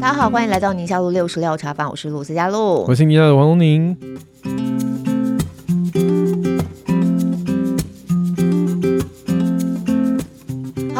大家好，欢迎来到宁夏路六十六茶坊，我是陆思佳璐，我是宁夏的王龙宁。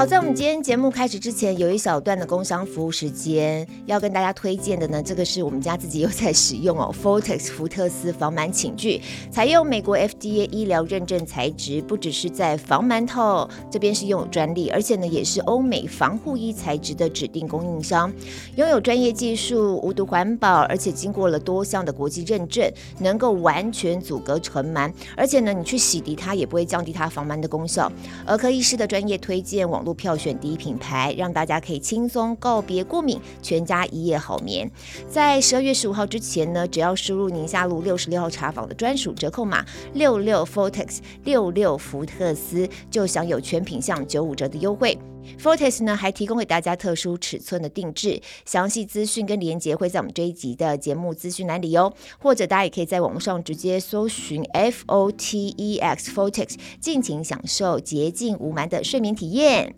好，在我们今天节目开始之前，有一小段的工商服务时间要跟大家推荐的呢，这个是我们家自己又在使用哦，Fortex 福特斯防螨寝具，采用美国 FDA 医疗认证材质，不只是在防螨套这边是拥有专利，而且呢也是欧美防护衣材质的指定供应商，拥有专业技术，无毒环保，而且经过了多项的国际认证，能够完全阻隔尘螨，而且呢你去洗涤它也不会降低它防螨的功效。儿科医师的专业推荐，网络。票选第一品牌，让大家可以轻松告别过敏，全家一夜好眠。在十二月十五号之前呢，只要输入宁夏路六十六号茶坊的专属折扣码六六 fortex 六六福特斯，就享有全品项九五折的优惠。Vortex 呢还提供给大家特殊尺寸的定制，详细资讯跟连接会在我们这一集的节目资讯栏里哦，或者大家也可以在网络上直接搜寻 F O T E X Fotex，尽情享受洁净无螨的睡眠体验。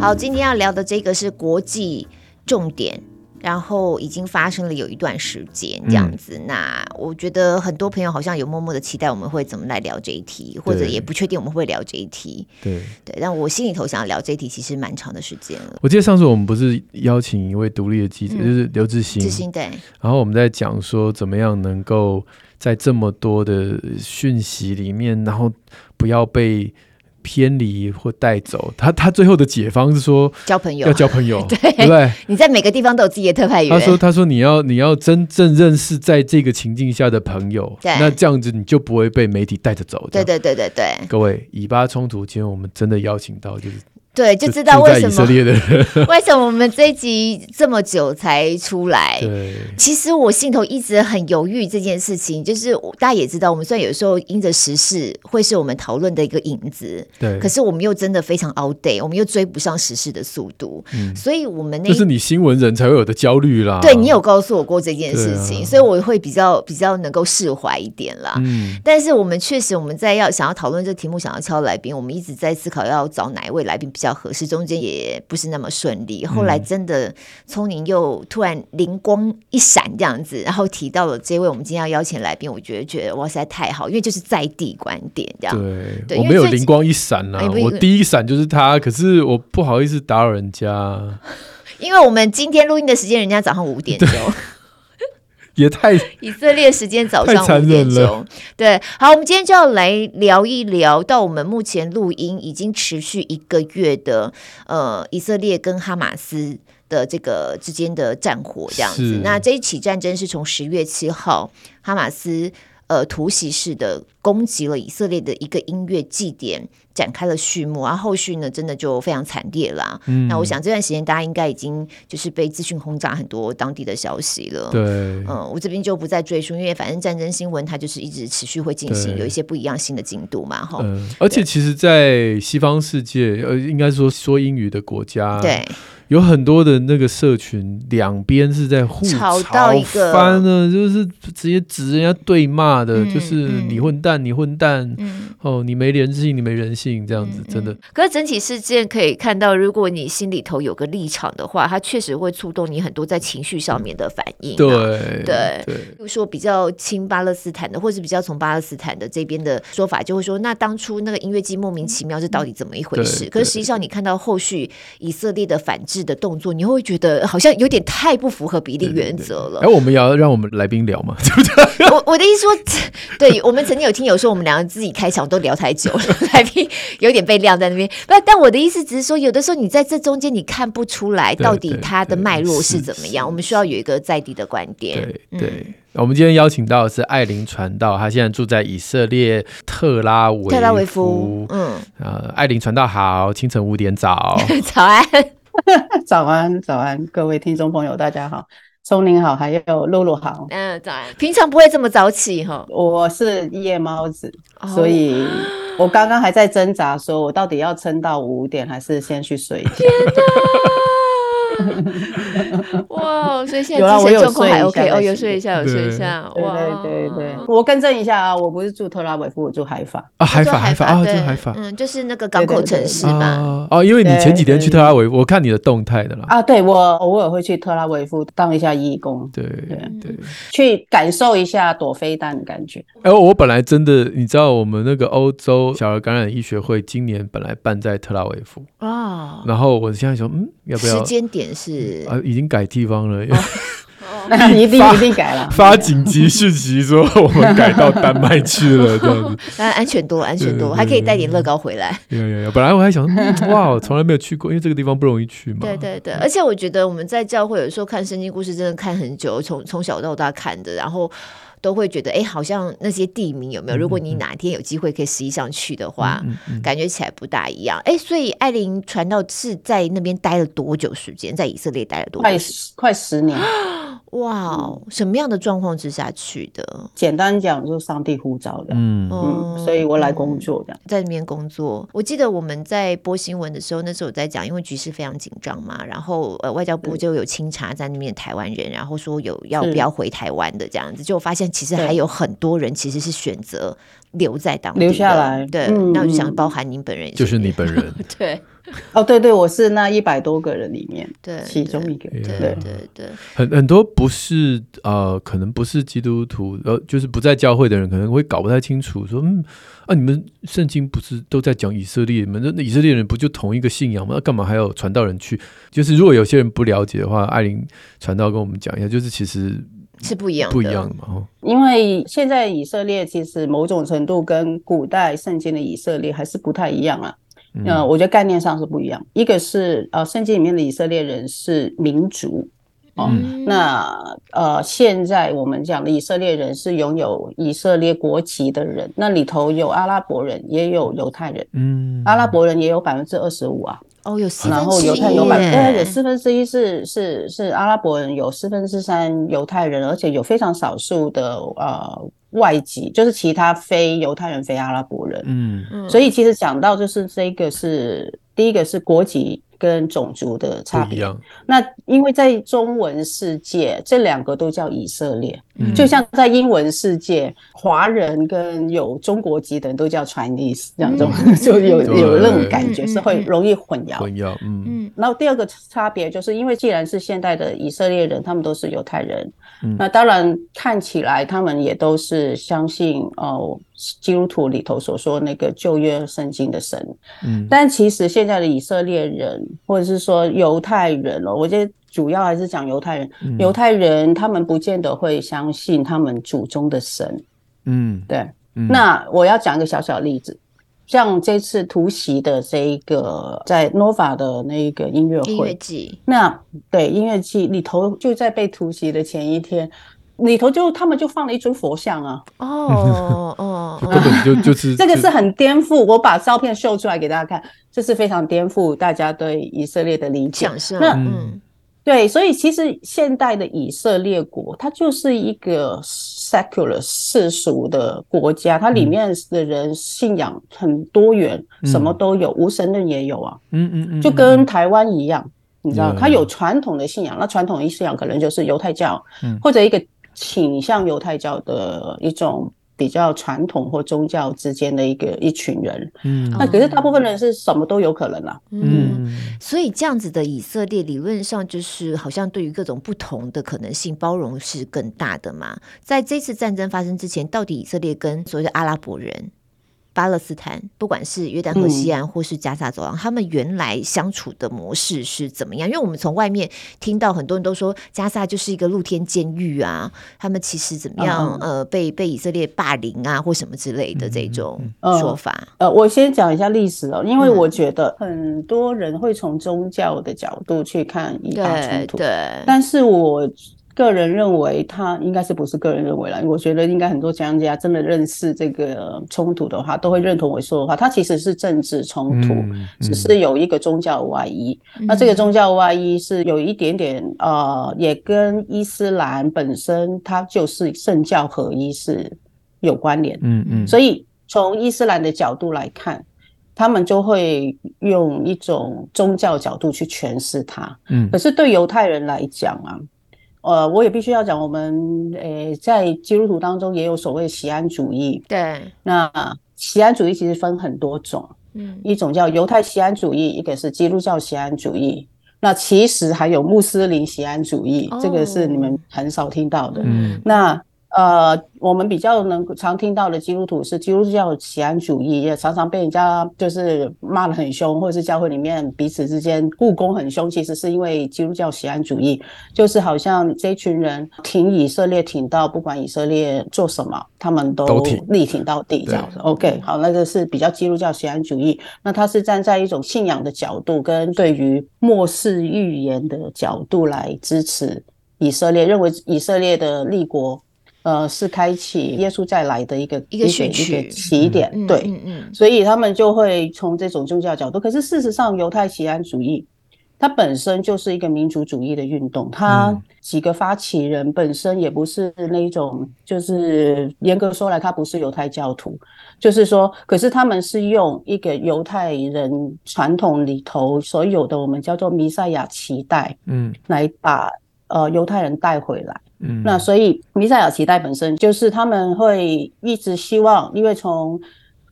好，今天要聊的这个是国际重点。然后已经发生了有一段时间这样子，嗯、那我觉得很多朋友好像有默默的期待我们会怎么来聊这一题，或者也不确定我们会聊这一题。对对，但我心里头想要聊这一题，其实蛮长的时间了。我记得上次我们不是邀请一位独立的记者，嗯、就是刘志新。志新对。然后我们在讲说怎么样能够在这么多的讯息里面，然后不要被。偏离或带走他，他最后的解方是说交朋友，要交朋友，对，对不对？你在每个地方都有自己的特派员。他说：“他说你要你要真正认识在这个情境下的朋友，那这样子你就不会被媒体带着走。”对对对对对。各位以巴冲突，今天我们真的邀请到就是。对，就知道为什么 为什么我们这一集这么久才出来。对，其实我心头一直很犹豫这件事情，就是大家也知道，我们虽然有时候因着时事会是我们讨论的一个影子，对，可是我们又真的非常 outdate，我们又追不上时事的速度，嗯，所以我们那就是你新闻人才会有的焦虑啦。对，你有告诉我过这件事情，啊、所以我会比较比较能够释怀一点啦。嗯，但是我们确实我们在要想要讨论这个题目，想要敲来宾，我们一直在思考要找哪一位来宾比较。合适，中间也不是那么顺利。后来真的聪宁又突然灵光一闪，这样子，然后提到了这位我们今天要邀请来宾，我觉得觉得哇塞太好，因为就是在地观点这样。对，对我没有灵光一闪啊，我第一闪就是他，可是我不好意思打扰人家，因为我们今天录音的时间，人家早上五点钟。也太 以色列时间早上五点钟，对，好，我们今天就要来聊一聊，到我们目前录音已经持续一个月的，呃，以色列跟哈马斯的这个之间的战火这样子。那这一起战争是从十月七号哈马斯呃突袭式的攻击了以色列的一个音乐祭典。展开了序幕，然后后续呢，真的就非常惨烈啦。嗯，那我想这段时间大家应该已经就是被资讯轰炸很多当地的消息了。对，嗯，我这边就不再赘述，因为反正战争新闻它就是一直持续会进行，有一些不一样新的进度嘛。哈、嗯，而且其实，在西方世界，呃，应该说说英语的国家，对。有很多的那个社群，两边是在互吵到一个翻呢，就是直接指人家对骂的，嗯、就是你混蛋，你混蛋，嗯、哦，你没人性，你没人性，这样子、嗯、真的。可是整体事件可以看到，如果你心里头有个立场的话，它确实会触动你很多在情绪上面的反应、啊。对对，比如说比较亲巴勒斯坦的，或是比较从巴勒斯坦的这边的说法，就会说，那当初那个音乐祭莫名其妙，是到底怎么一回事？可是实际上，你看到后续以色列的反制。的动作，你会觉得好像有点太不符合比例原则了。哎，我们也要让我们来宾聊嘛，对不对？我我的意思说，对，我们曾经有听友说，我们两个自己开场都聊太久了，来宾有点被晾在那边。不，但我的意思只是说，有的时候你在这中间你看不出来到底它的脉络是怎么样。我们需要有一个在地的观点。对对，我们今天邀请到的是艾琳传道，他现在住在以色列特拉维特拉维夫。嗯，呃，艾琳传道好，清晨五点早，早安。早安，早安，各位听众朋友，大家好，聪明好，还有露露好。嗯，早安。平常不会这么早起哈？我是夜猫子，哦、所以我刚刚还在挣扎，说我到底要撑到五点，还是先去睡一觉？天哪！哇，所以现在精神状况还 OK 哦，有睡一下，有睡一下，哇对对对。我更正一下啊，我不是住特拉维夫，我住海法啊，海法海法啊，住海法，嗯，就是那个港口城市嘛。哦，因为你前几天去特拉维夫，我看你的动态的啦。啊，对，我偶尔会去特拉维夫当一下义工，对对，去感受一下躲飞弹的感觉。哎，我本来真的，你知道，我们那个欧洲小儿感染医学会今年本来办在特拉维夫啊，然后我现在说，嗯，要不要？时间点是啊，已经改地方了。那 一定一定改了，发紧急讯息说 我们改到丹麦去了，这样子。那安全多，安全多，还可以带点乐高回来。有有有，本来我还想，哇，我从来没有去过，因为这个地方不容易去嘛。对对对，而且我觉得我们在教会有时候看圣经故事，真的看很久，从从小到大看的，然后都会觉得，哎，好像那些地名有没有？如果你哪天有机会可以实际上去的话，感觉起来不大一样。哎，所以艾琳传道是在那边待了多久时间？在以色列待了多久？快快十年。哇，什么样的状况之下去的？简单讲，就是上帝呼召的。嗯嗯，所以我来工作这样，在那边工作。我记得我们在播新闻的时候，那时候我在讲，因为局势非常紧张嘛，然后呃，外交部就有清查在那边的台湾人，然后说有要不要回台湾的这样子，就发现其实还有很多人其实是选择留在当地留下来。对，那我就想包含您本人，就是你本人，对。哦，对对，我是那一百多个人里面，对，其中一个，对对对对，很很多不是呃，可能不是基督徒，呃，就是不在教会的人，可能会搞不太清楚，说，嗯，啊，你们圣经不是都在讲以色列吗？那以色列人不就同一个信仰吗？那干嘛还要传道人去？就是如果有些人不了解的话，艾琳传道跟我们讲一下，就是其实是不一样不一样的嘛，因为现在以色列其实某种程度跟古代圣经的以色列还是不太一样啊。呃，我觉得概念上是不一样。一个是呃，圣经里面的以色列人是民族哦，嗯、那呃，现在我们讲的以色列人是拥有以色列国籍的人，那里头有阿拉伯人，也有犹太人。嗯，阿拉伯人也有百分之二十五啊。哦，有四分之一。然后犹太有百分之，对，有四分之一是是是阿拉伯人，有四分之三犹太人，而且有非常少数的呃。外籍就是其他非犹太人、非阿拉伯人，嗯嗯，所以其实讲到就是这个是第一个是国籍。跟种族的差别，那因为在中文世界，这两个都叫以色列，嗯、就像在英文世界，华人跟有中国籍的人都叫 Chinese，这样子、嗯、就有有那种感觉是会容易混淆。混淆，嗯。嗯。然后第二个差别就是因为既然是现代的以色列人，他们都是犹太人，嗯、那当然看起来他们也都是相信哦。基督徒里头所说那个旧约圣经的神，嗯，但其实现在的以色列人或者是说犹太人哦，我觉得主要还是讲犹太人。犹、嗯、太人他们不见得会相信他们祖宗的神，嗯，对。嗯、那我要讲一个小小例子，像这次突袭的这一个在 Nova 的那一个音乐会，音乐季，那对音乐季里头就在被突袭的前一天。里头就他们就放了一尊佛像啊！哦 哦，根本就就是 这个是很颠覆。我把照片秀出来给大家看，这是非常颠覆大家对以色列的理解。那嗯，对，所以其实现代的以色列国，它就是一个 secular 世俗的国家，它里面的人信仰很多元，什么都有，无神论也有啊。嗯嗯嗯，就跟台湾一样，你知道，它有传统的信仰，那传统的信仰可能就是犹太教，或者一个。倾向犹太教的一种比较传统或宗教之间的一个一群人，嗯，那可是大部分人是什么都有可能啦，嗯，嗯，所以这样子的以色列理论上就是好像对于各种不同的可能性包容是更大的嘛。在这次战争发生之前，到底以色列跟所谓的阿拉伯人？巴勒斯坦，不管是约旦河西岸或是加沙走廊，嗯、他们原来相处的模式是怎么样？因为我们从外面听到很多人都说加沙就是一个露天监狱啊，他们其实怎么样？嗯、呃，被被以色列霸凌啊，或什么之类的这种说法。呃，呃，我先讲一下历史哦，因为我觉得很多人会从宗教的角度去看以巴冲突，对，对，但是我。个人认为，他应该是不是个人认为啦？我觉得应该很多讲家真的认识这个冲突的话，都会认同我说的话。它其实是政治冲突，嗯嗯、只是有一个宗教外衣。嗯、那这个宗教外衣是有一点点呃，也跟伊斯兰本身它就是圣教合一是有关联。嗯嗯。所以从伊斯兰的角度来看，他们就会用一种宗教角度去诠释它。嗯。可是对犹太人来讲啊。呃，我也必须要讲，我们诶、呃、在基督徒当中也有所谓锡安主义。对，那锡安主义其实分很多种，嗯，一种叫犹太锡安主义，一个是基督教锡安主义。那其实还有穆斯林锡安主义，哦，这个是你们很少听到的。嗯，那。呃，我们比较能常听到的基督徒是基督教锡安主义，也常常被人家就是骂得很凶，或者是教会里面彼此之间互攻很凶。其实是因为基督教锡安主义，就是好像这群人挺以色列挺到不管以色列做什么，他们都力挺到底这样子。OK，好，那个是比较基督教锡安主义。那他是站在一种信仰的角度，跟对于末世预言的角度来支持以色列，认为以色列的立国。呃，是开启耶稣再来的一个一个一个起点，嗯、对，嗯嗯，所以他们就会从这种宗教角度。可是事实上，犹太锡安主义它本身就是一个民族主义的运动，它几个发起人本身也不是那种，就是严格说来，他不是犹太教徒，就是说，可是他们是用一个犹太人传统里头所有的我们叫做弥赛亚期待，嗯，来把呃犹太人带回来。嗯，那所以弥赛亚期待本身就是他们会一直希望，因为从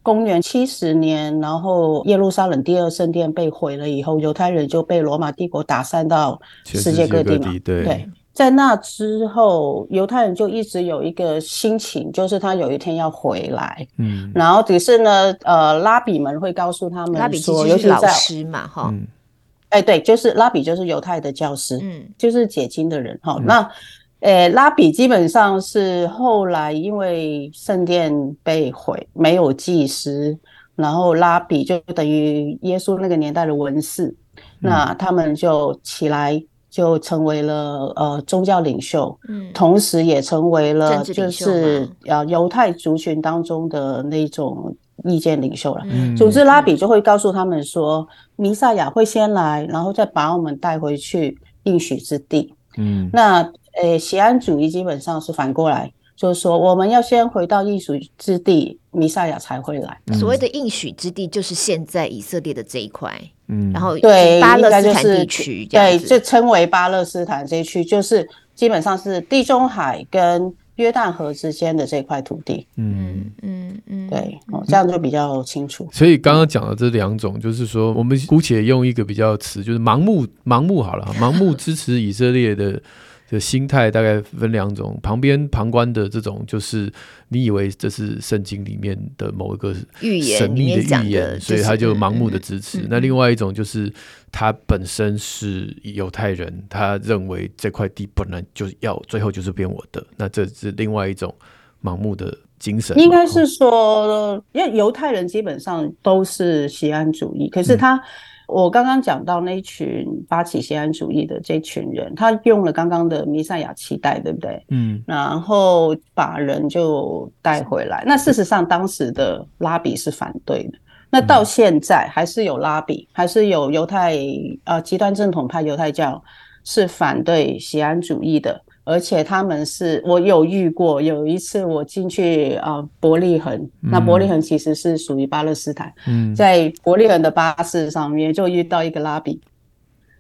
公元七十年，然后耶路撒冷第二圣殿被毁了以后，犹太人就被罗马帝国打散到世界各地嘛。对，对，在那之后，犹太人就一直有一个心情，就是他有一天要回来。嗯，然后只是呢，呃，拉比们会告诉他们说，拉比其实是老师嘛，哈。哎，对，就是拉比就是犹太的教师，嗯，就是解经的人，哈、嗯。那诶、欸，拉比基本上是后来因为圣殿被毁，没有祭司，然后拉比就等于耶稣那个年代的文士，嗯、那他们就起来就成为了呃宗教领袖，嗯，同时也成为了就是呃犹太族群当中的那种意见领袖了。嗯，总之拉比就会告诉他们说，弥赛亚会先来，然后再把我们带回去应许之地。嗯，那。诶，锡安主义基本上是反过来，就是说我们要先回到应许之地，弥赛亚才会来。所谓的应许之地，就是现在以色列的这一块，嗯，然后对巴勒斯坦地区，对，就称为巴勒斯坦这一区，就是基本上是地中海跟约旦河之间的这块土地。嗯嗯嗯，对，哦，这样就比较清楚。所以刚刚讲的这两种，就是说我们姑且用一个比较词，就是盲目盲目好了，盲目支持以色列的。的心态大概分两种，旁边旁观的这种，就是你以为这是圣经里面的某一个神秘的预言，所以他就盲目的支持。那另外一种就是他本身是犹太人，他认为这块地本来就要最后就是变我的，那这是另外一种盲目的精神。应该是说，因为犹太人基本上都是锡安主义，可是他。我刚刚讲到那一群发起西安主义的这群人，他用了刚刚的弥赛亚期待，对不对？嗯，然后把人就带回来。那事实上，当时的拉比是反对的。那到现在还是有拉比，还是有犹太呃极端正统派犹太教是反对西安主义的。而且他们是我有遇过，有一次我进去啊伯利恒，嗯，那伯利恒其实是属于巴勒斯坦，嗯，在伯利恒的巴士上面就遇到一个拉比，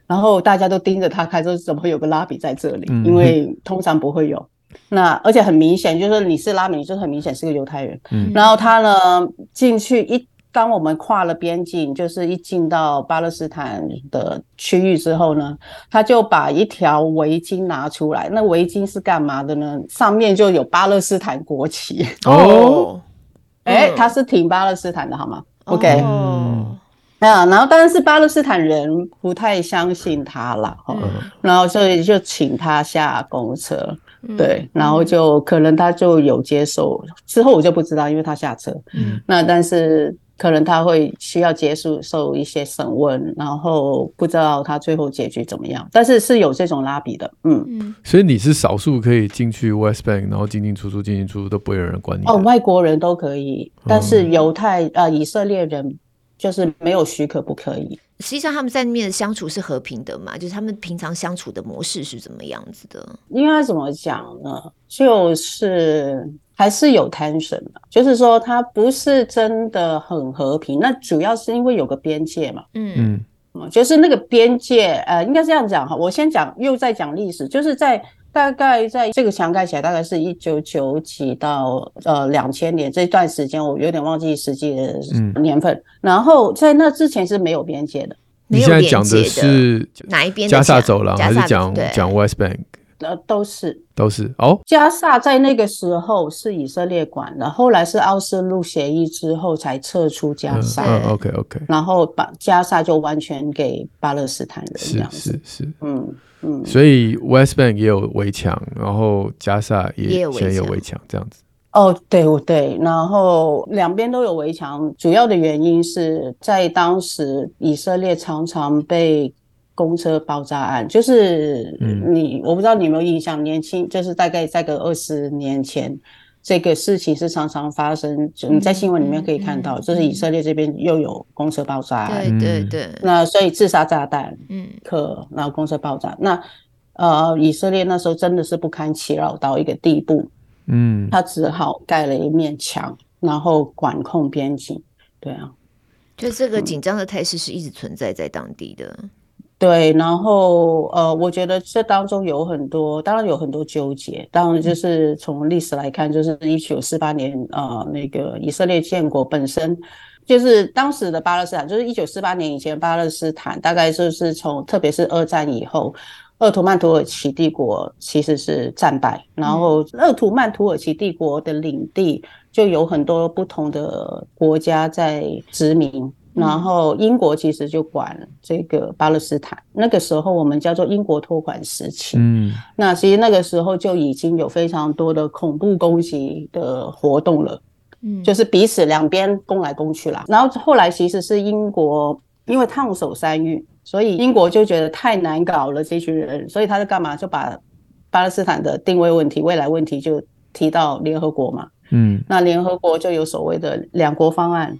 然后大家都盯着他开，说怎么会有个拉比在这里？嗯，因为通常不会有。那而且很明显，就是你是拉比，你就很明显是个犹太人。嗯，然后他呢进去一。当我们跨了边境，就是一进到巴勒斯坦的区域之后呢，他就把一条围巾拿出来。那围巾是干嘛的呢？上面就有巴勒斯坦国旗。哦，哎、欸，他是挺巴勒斯坦的，好吗？OK，嗯，啊，然后当然是巴勒斯坦人不太相信他了，嗯，然后所以就请他下公车，对，然后就可能他就有接受，之后我就不知道，因为他下车，嗯，那但是。可能他会需要接受受一些审问，然后不知道他最后结局怎么样。但是是有这种拉比的，嗯。嗯，所以你是少数可以进去 West Bank，然后进进出出、进进出出都不会有人管你。哦，外国人都可以，但是犹太、嗯、呃以色列人就是没有许可不可以。实际上他们在那边的相处是和平的嘛？就是他们平常相处的模式是怎么样子的？应该怎么讲呢？就是。还是有 tension 的，就是说它不是真的很和平。那主要是因为有个边界嘛，嗯嗯，就是那个边界，呃，应该这样讲哈。我先讲，又在讲历史，就是在大概在这个墙盖起来，大概是一九九几到呃两千年这段时间，我有点忘记实际的年份。嗯、然后在那之前是没有边界的。你现在讲的是哪一边？加沙走廊还是讲讲 West Bank？呃，都是都是哦。加萨在那个时候是以色列管的，后来是奥斯陆协议之后才撤出加萨。嗯，OK OK。然后把加萨就完全给巴勒斯坦人这样子。是是是，嗯嗯。所以 West Bank 也有围墙，然后加萨也也有围墙这样子。哦，对对，然后两边都有围墙，主要的原因是在当时以色列常常被。公车爆炸案，就是你，我不知道你有没有印象，年轻就是大概在个二十年前，这个事情是常常发生，就你在新闻里面可以看到，就是以色列这边又有公车爆炸案，对对对，那所以自杀炸弹，嗯，可然后公车爆炸，那呃，以色列那时候真的是不堪其扰到一个地步，嗯，他只好盖了一面墙，然后管控边境，对啊，就这个紧张的态势是一直存在在当地的。对，然后呃，我觉得这当中有很多，当然有很多纠结。当然，就是从历史来看，就是一九四八年啊、呃，那个以色列建国本身就是当时的巴勒斯坦，就是一九四八年以前巴勒斯坦，大概就是从特别是二战以后，鄂图曼土耳其帝国其实是战败，然后鄂图曼土耳其帝国的领地就有很多不同的国家在殖民。然后英国其实就管这个巴勒斯坦，那个时候我们叫做英国托管时期。嗯，那其实那个时候就已经有非常多的恐怖攻击的活动了。嗯，就是彼此两边攻来攻去啦。然后后来其实是英国因为烫手山芋，所以英国就觉得太难搞了这群人，所以他就干嘛就把巴勒斯坦的定位问题、未来问题就提到联合国嘛。嗯，那联合国就有所谓的两国方案。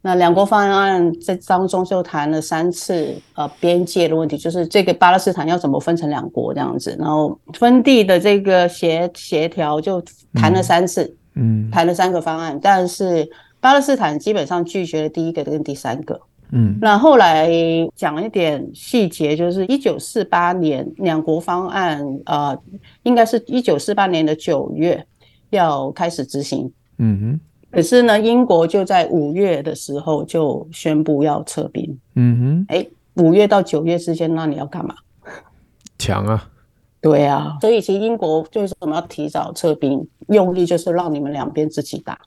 那两国方案在当中就谈了三次，呃，边界的问题，就是这个巴勒斯坦要怎么分成两国这样子，然后分地的这个协协调就谈了三次，嗯，谈了三个方案，但是巴勒斯坦基本上拒绝了第一个跟第三个，嗯，那后来讲一点细节，就是一九四八年两国方案，呃，应该是一九四八年的九月要开始执行，嗯哼。可是呢，英国就在五月的时候就宣布要撤兵。嗯哼，哎，五月到九月之间，那你要干嘛？抢啊！对啊，所以其实英国就是我们要提早撤兵，用力就是让你们两边自己打。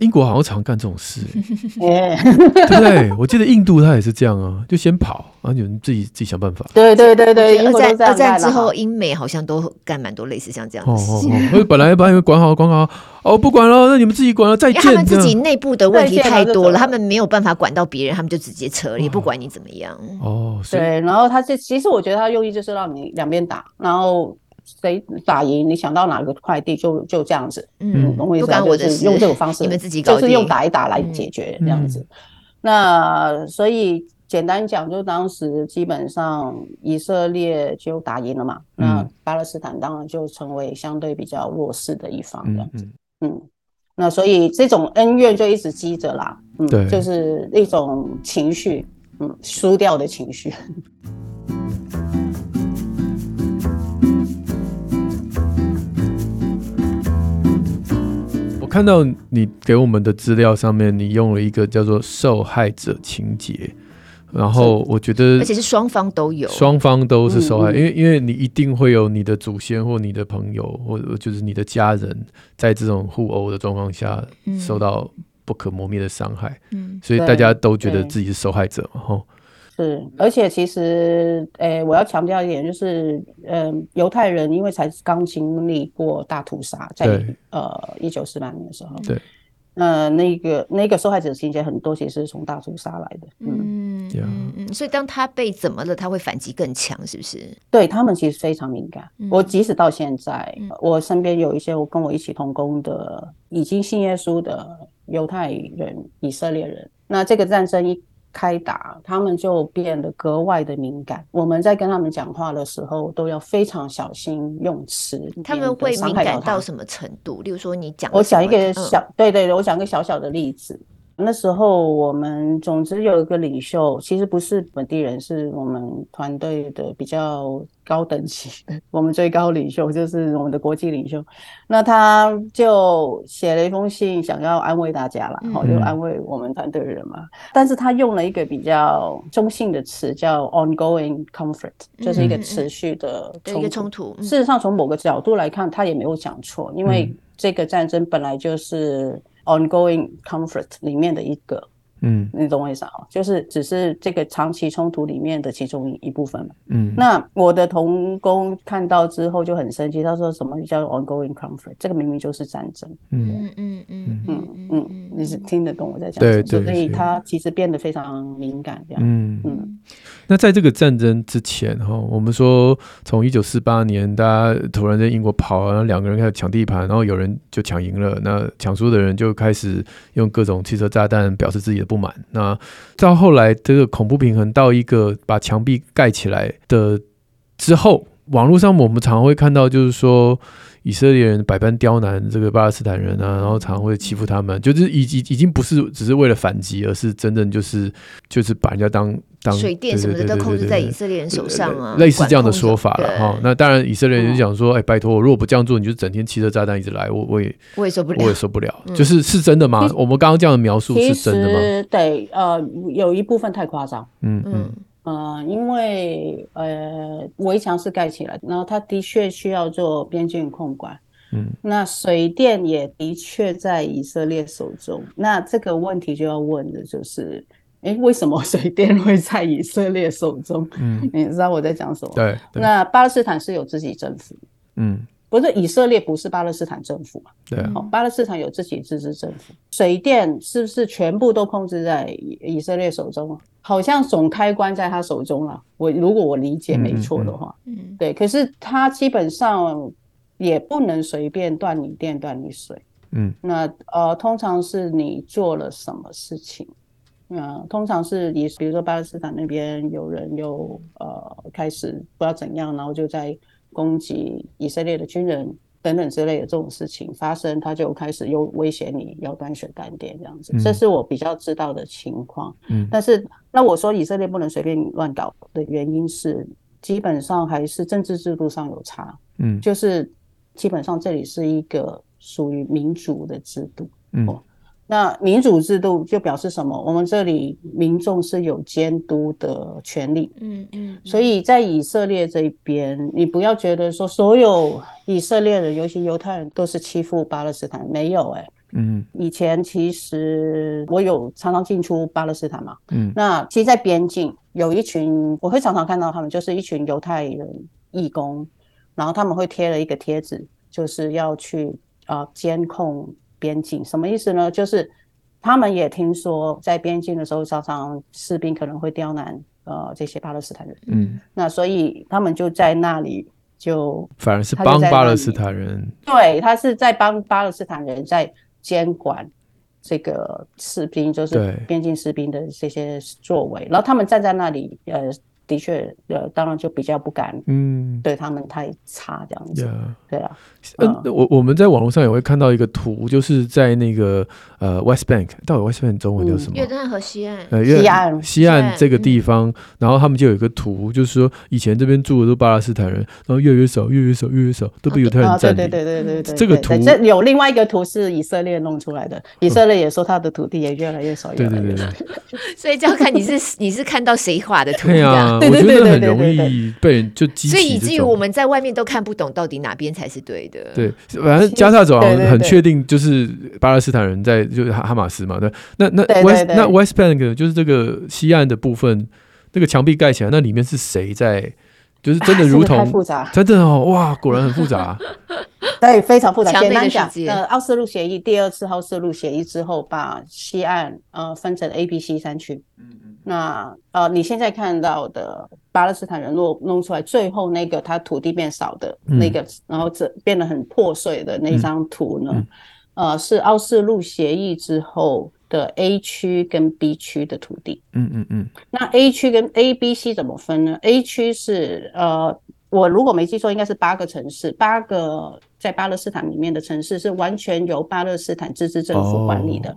英国好像常干这种事，欸，对不对？我记得印度他也是这样啊，就先跑，然后你们自己自己想办法。对对对对，二战二战之后，英美好像都干蛮多类似像这样的事情。哦哦哦，本来把你们管好管好，哦不管了，那你们自己管了，再见。他们自己内部的问题太多了，他们没有办法管到别人，他们就直接撤了，也不管你怎么样。哦，对，然后他这其实我觉得他用意就是让你两边打，然后。谁打赢，你想到哪个快递就就这样子，嗯，懂我意思？就是用这种方式，你们自己就是用打一打来解决这样子。嗯、那所以简单讲，就当时基本上以色列就打赢了嘛，嗯、那巴勒斯坦当然就成为相对比较弱势的一方这样子。嗯，嗯，那所以这种恩怨就一直积着啦，嗯，对，就是一种情绪，嗯，输掉的情绪。看到你给我们的资料上面，你用了一个叫做受害者情节，然后我觉得，而且是双方都有，双方都是受害，因为因为你一定会有你的祖先或你的朋友或者就是你的家人，在这种互殴的状况下受到不可磨灭的伤害，嗯，所以大家都觉得自己是受害者。是，而且其实，诶、欸，我要强调一点，就是，嗯，犹太人因为才刚经历过大屠杀，在呃一九四八年的时候，对，呃，那个那个受害者情节很多，其实是从大屠杀来的，嗯嗯嗯，所以当他被怎么了，他会反击更强，是不是？对他们其实非常敏感。嗯、我即使到现在，嗯、我身边有一些我跟我一起同工的，已经信耶稣的犹太人、以色列人，那这个战争一。开打，他们就变得格外的敏感。我们在跟他们讲话的时候，都要非常小心用词。他们会敏感到什么程度？例如说，你讲，我讲一个小，嗯、对对对，我讲一个小小的例子。那时候我们总之有一个领袖，其实不是本地人，是我们团队的比较高等级的，我们最高领袖就是我们的国际领袖。那他就写了一封信，想要安慰大家啦，然后就安慰我们团队的人嘛。嗯、但是他用了一个比较中性的词，叫 ongoing conflict，就是一个持续的冲突。冲突。事实上，从某个角度来看，他也没有讲错，因为这个战争本来就是。ongoing conflict 里面的一个。 嗯，你懂我意思啊？就是只是这个长期冲突里面的其中一部分嘛。嗯，那我的同工看到之后就很生气，他说什么叫 ongoing conflict？这个明明就是战争。嗯嗯嗯嗯嗯，你是听得懂我在讲什么？对对。所以他其实变得非常敏感，这样。嗯嗯。那在这个战争之前哈，我们说从一九四八年，大家突然在英国跑，然后两个人开始抢地盘，然后有人就抢赢了，那抢输的人就开始用各种汽车炸弹表示自己的不不满。那到后来，这个恐怖平衡到一个把墙壁盖起来的之后，网络上我们常常会看到，就是说以色列人百般刁难这个巴勒斯坦人啊，然后常常会欺负他们，就是已已已经不是只是为了反击，而是真正就是就是把人家当。水电什么的都控制在以色列人手上啊，类似这样的说法了哈。那当然，以色列人就想说：“哎，拜托我，如果不这样做，你就整天汽车炸弹一直来，我我也我也受不了，我也受不了。”就是是真的吗？我们刚刚这样的描述是真的吗？对，呃，有一部分太夸张。嗯嗯呃，因为呃，围墙是盖起来，然后它的确需要做边境控管。嗯，那水电也的确在以色列手中。那这个问题就要问的就是。哎，为什么水电会在以色列手中？嗯，你知道我在讲什么？对，那巴勒斯坦是有自己政府，嗯，不是以色列不是巴勒斯坦政府嘛？对，好，巴勒斯坦有自己自治政府，水电是不是全部都控制在以色列手中？好像总开关在他手中了。我如果我理解没错的话，嗯，对，可是他基本上也不能随便断你电、断你水，嗯，那呃，通常是你做了什么事情？嗯，通常是以比如说巴勒斯坦那边有人又呃开始不知道怎样，然后就在攻击以色列的军人等等之类的这种事情发生，他就开始又威胁你要断水断电这样子，这是我比较知道的情况。嗯，但是那我说以色列不能随便乱搞的原因是，基本上还是政治制度上有差。嗯，就是基本上这里是一个属于民主的制度。嗯。那民主制度就表示什么？我们这里民众是有监督的权利。嗯嗯。所以在以色列这边，你不要觉得说所有以色列人，尤其犹太人，都是欺负巴勒斯坦，没有哎。嗯。以前其实我有常常进出巴勒斯坦嘛。嗯。那其实，在边境有一群，我会常常看到他们，就是一群犹太人义工，然后他们会贴了一个贴纸，就是要去啊监控。边境什么意思呢？就是他们也听说，在边境的时候，常常士兵可能会刁难呃这些巴勒斯坦人。嗯，那所以他们就在那里就反而是帮巴勒斯坦人。对，他是在帮巴勒斯坦人在监管这个士兵，就是边境士兵的这些作为。然后他们站在那里，呃。的确，呃，当然就比较不敢，嗯，对他们太差这样子，嗯、对啊。嗯，我我们在网络上也会看到一个图，就是在那个呃 West Bank，到底 West Bank 中文叫什么？约旦河西岸。呃，西岸西岸这个地方，然后他们就有一个图，就是说以前这边住的都巴勒斯坦人，然后越来越少，越来越少，越来越少，都被犹太人占领。对对对对对对。这个图，这有另外一个图是以色列弄出来的，以色列也说他的土地也越来越少，越来越少。所以就要看你是 你是看到谁画的图，对啊，我觉得很容易被人就激起，所以以至于我们在外面都看不懂到底哪边才是对的。对。反正加萨走廊很确定就是巴勒斯坦人在，就是哈哈马斯嘛。对，那那 West 那 West Bank 就是这个西岸的部分，那个墙壁盖起来，那里面是谁在？就是真的 如同复杂，真的哦，哇，果然很复杂。对，非常复杂。简单讲，呃，奥斯陆协议第二次奥斯陆协议之后，把西岸呃分成 A、B、C 三区。嗯。那呃，你现在看到的巴勒斯坦人弄弄出来，最后那个他土地变少的那个，嗯、然后这变得很破碎的那张图呢，嗯嗯、呃，是奥斯陆协议之后的 A 区跟 B 区的土地。嗯嗯嗯。那 A 区跟 A、B、C 怎么分呢？A 区是呃，我如果没记错，应该是八个城市，八个在巴勒斯坦里面的城市是完全由巴勒斯坦自治政府管理的。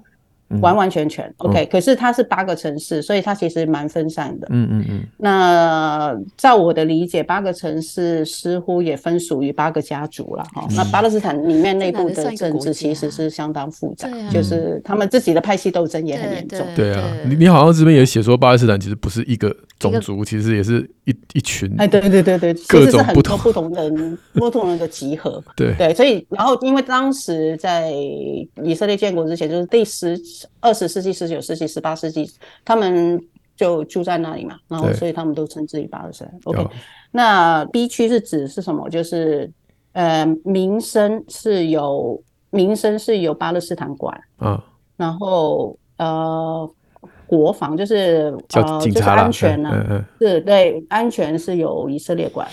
哦完完全全 OK，可是它是八个城市，所以它其实蛮分散的。嗯嗯嗯。那照我的理解，八个城市似乎也分属于八个家族了哈。那巴勒斯坦里面内部的政治其实是相当复杂，就是他们自己的派系斗争也很严重。对啊，你你好像这边也写说，巴勒斯坦其实不是一个种族，其实也是一一群。哎，对对对对，各种不同不同人 不同人的集合。对对，所以然后因为当时在以色列建国之前，就是第十。二十世纪、十九世纪、十八世纪，他们就住在那里嘛，然后所以他们都称之于巴勒斯坦。OK，那 B 区是指是什么？就是呃，民生是由民生是由巴勒斯坦管，嗯，然后呃，国防就是呃，就是安全呢、啊，嗯嗯，是对安全是由以色列管。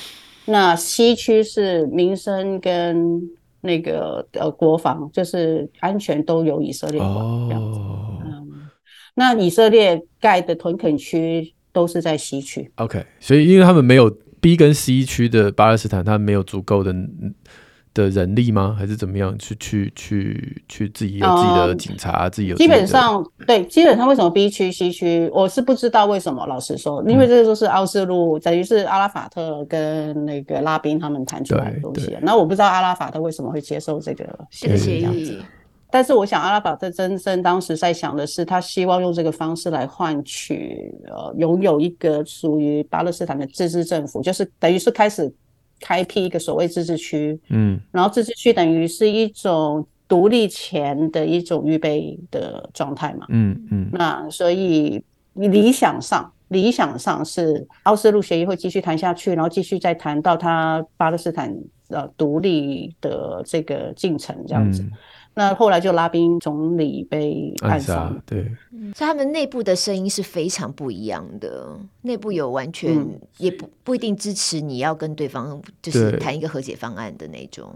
那西区是民生跟那个呃，国防就是安全都由以色列管这样子。哦、嗯，那以色列盖的屯垦区都是在西区。OK，所以因为他们没有 B 跟 C 区的巴勒斯坦，他们没有足够的。的人力吗？还是怎么样？去去去去自己有自己的警察，嗯、自己有自己。基本上对，基本上为什么 B 区 C 区，我是不知道为什么。老实说，因为这个都是奥斯陆，等于是阿拉法特跟那个拉宾他们谈出来的东西。那我不知道阿拉法特为什么会接受这个协议这样子。但是我想，阿拉法特真正当时在想的是，他希望用这个方式来换取呃，拥有一个属于巴勒斯坦的自治政府，就是等于是开始。开辟一个所谓自治区，嗯，然后自治区等于是一种独立前的一种预备的状态嘛，嗯嗯，那所以理想上，理想上是奥斯陆协议会继续谈下去，然后继续再谈到他巴勒斯坦呃独立的这个进程这样子。嗯那后来就拉宾总理被暗杀，对，所以他们内部的声音是非常不一样的，内部有完全也不不一定支持你要跟对方就是谈一个和解方案的那种。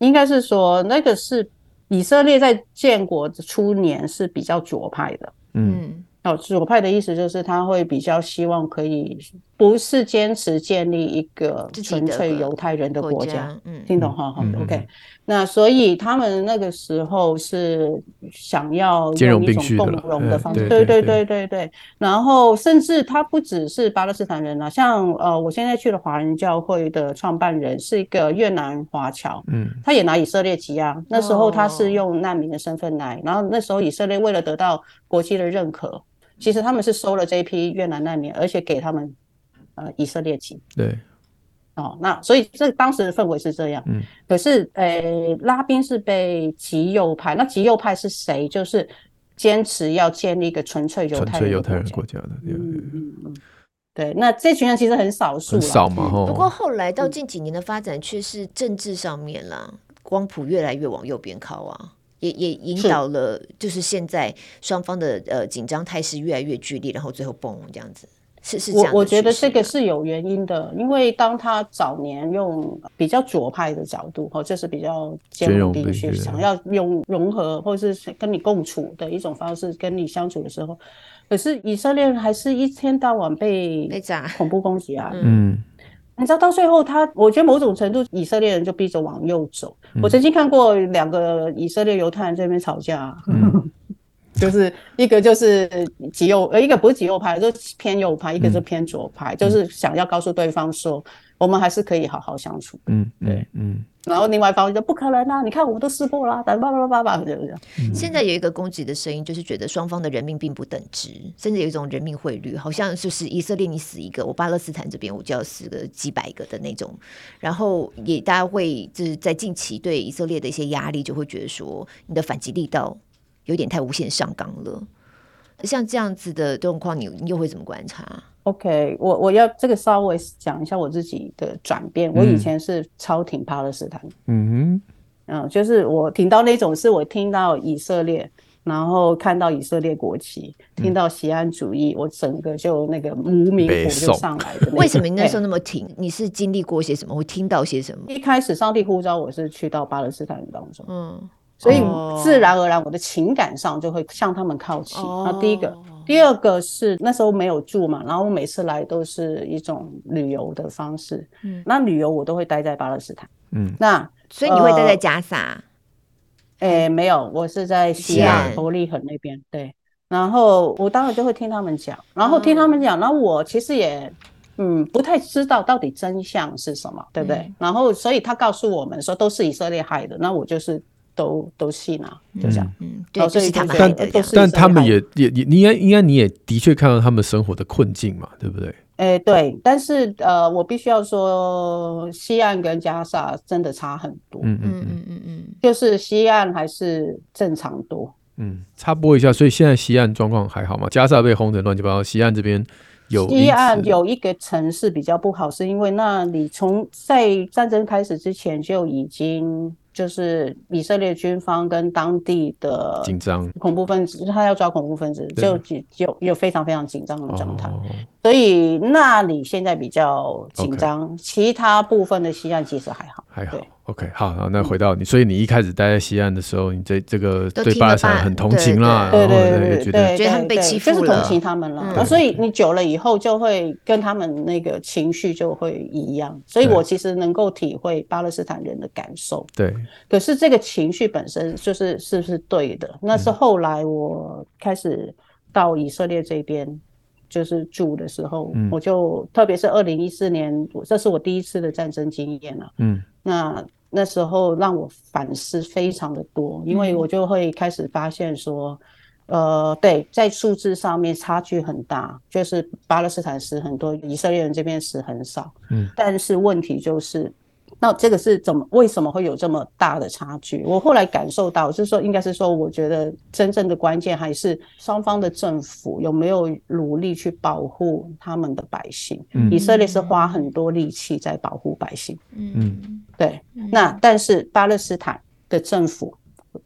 应该是说那个是以色列在建国初年是比较左派的，嗯，哦，左派的意思就是他会比较希望可以不是坚持建立一个纯粹犹太人的国家，嗯，听懂哈？好的，OK。那所以他们那个时候是想要用一种共荣的方式，对对对对对。然后甚至他不只是巴勒斯坦人啊，像呃，我现在去了华人教会的创办人是一个越南华侨，嗯，他也拿以色列籍啊。那时候他是用难民的身份来，然后那时候以色列为了得到国际的认可，其实他们是收了这一批越南难民，而且给他们呃以色列籍。对。哦，那所以这当时的氛围是这样，嗯，可是，呃、欸，拉宾是被极右派，那极右派是谁？就是坚持要建立一个纯粹犹太犹太人国家的，嗯嗯嗯，对，那这群人其实很少数，少嘛，不过后来到近几年的发展却是政治上面啦，光谱越来越往右边靠啊，也也引导了，就是现在双方的呃紧张态势越来越剧烈，然后最后崩这样子。是是这样，我我觉得这个是有原因的，因为当他早年用比较左派的角度，哦，就是比较兼容并蓄，想要用融合或者是跟你共处的一种方式跟你相处的时候，可是以色列人还是一天到晚被恐怖攻击啊，嗯，你知道到最后他，我觉得某种程度以色列人就逼着往右走。我曾经看过两个以色列犹太人在那边吵架。嗯 就是一个就是极右，呃，一个不是极右派，就是偏右派；一个是偏左派，嗯、就是想要告诉对方说，我们还是可以好好相处。嗯，对，嗯。然后另外一方就不可能啊！你看我们都试过了，叭叭叭叭叭，这样。现在有一个攻击的声音，就是觉得双方的人命并不等值，甚至有一种人命汇率，好像就是以色列你死一个，我巴勒斯坦这边我就要死个几百个的那种。然后也大家会就是在近期对以色列的一些压力，就会觉得说你的反击力道。有点太无限上纲了，像这样子的状况，你你又会怎么观察？OK，我我要这个稍微讲一下我自己的转变。我以前是超挺巴勒斯坦，嗯嗯，就是我挺到那种，是我听到以色列，然后看到以色列国旗，听到锡安主义，嗯、我整个就那个无名火就上来的。为什么你那时候那么挺？你是经历过些什么？会听到些什么？一开始上帝呼召我是去到巴勒斯坦当中，嗯。所以自然而然，我的情感上就会向他们靠齐。那第一个，第二个是那时候没有住嘛，然后我每次来都是一种旅游的方式。嗯，那旅游我都会待在巴勒斯坦。嗯，那所以你会待在加萨？诶，没有，我是在西岸伯利恒那边。对，然后我当然就会听他们讲，然后听他们讲，然后我其实也嗯不太知道到底真相是什么，对不对？然后所以他告诉我们说都是以色列害的，那我就是。都都信啊，就这样。嗯，对，所以他们但但他们也也也，你应该应该你也的确看到他们生活的困境嘛，对不对？哎，对，但是呃，我必须要说，西岸跟加沙真的差很多。嗯嗯嗯嗯嗯，就是西岸还是正常多。嗯，插播一下，所以现在西岸状况还好吗？加沙被轰成乱七八糟，西岸这边有西岸有一个城市比较不好，是因为那里从在战争开始之前就已经。就是以色列军方跟当地的紧张。恐怖分子，他要抓恐怖分子，就就有非常非常紧张的状态。哦。所以那里现在比较紧张，其他部分的西岸其实还好，还好。OK，好，好那回到你，所以你一开始待在西岸的时候，你这这个对巴勒斯坦很同情啦，对对对，觉得觉得他们被欺负了，就是同情他们了。所以你久了以后，就会跟他们那个情绪就会一样。所以我其实能够体会巴勒斯坦人的感受。对，可是这个情绪本身就是是不是对的？那是后来我开始到以色列这边。就是住的时候，嗯、我就特别是二零一四年，这是我第一次的战争经验了。嗯，那那时候让我反思非常的多，因为我就会开始发现说，嗯、呃，对，在数字上面差距很大，就是巴勒斯坦死很多，以色列人这边死很少。嗯，但是问题就是。那这个是怎么？为什么会有这么大的差距？我后来感受到，就是说，应该是说，我觉得真正的关键还是双方的政府有没有努力去保护他们的百姓。嗯，以色列是花很多力气在保护百姓。嗯，对。那但是巴勒斯坦的政府，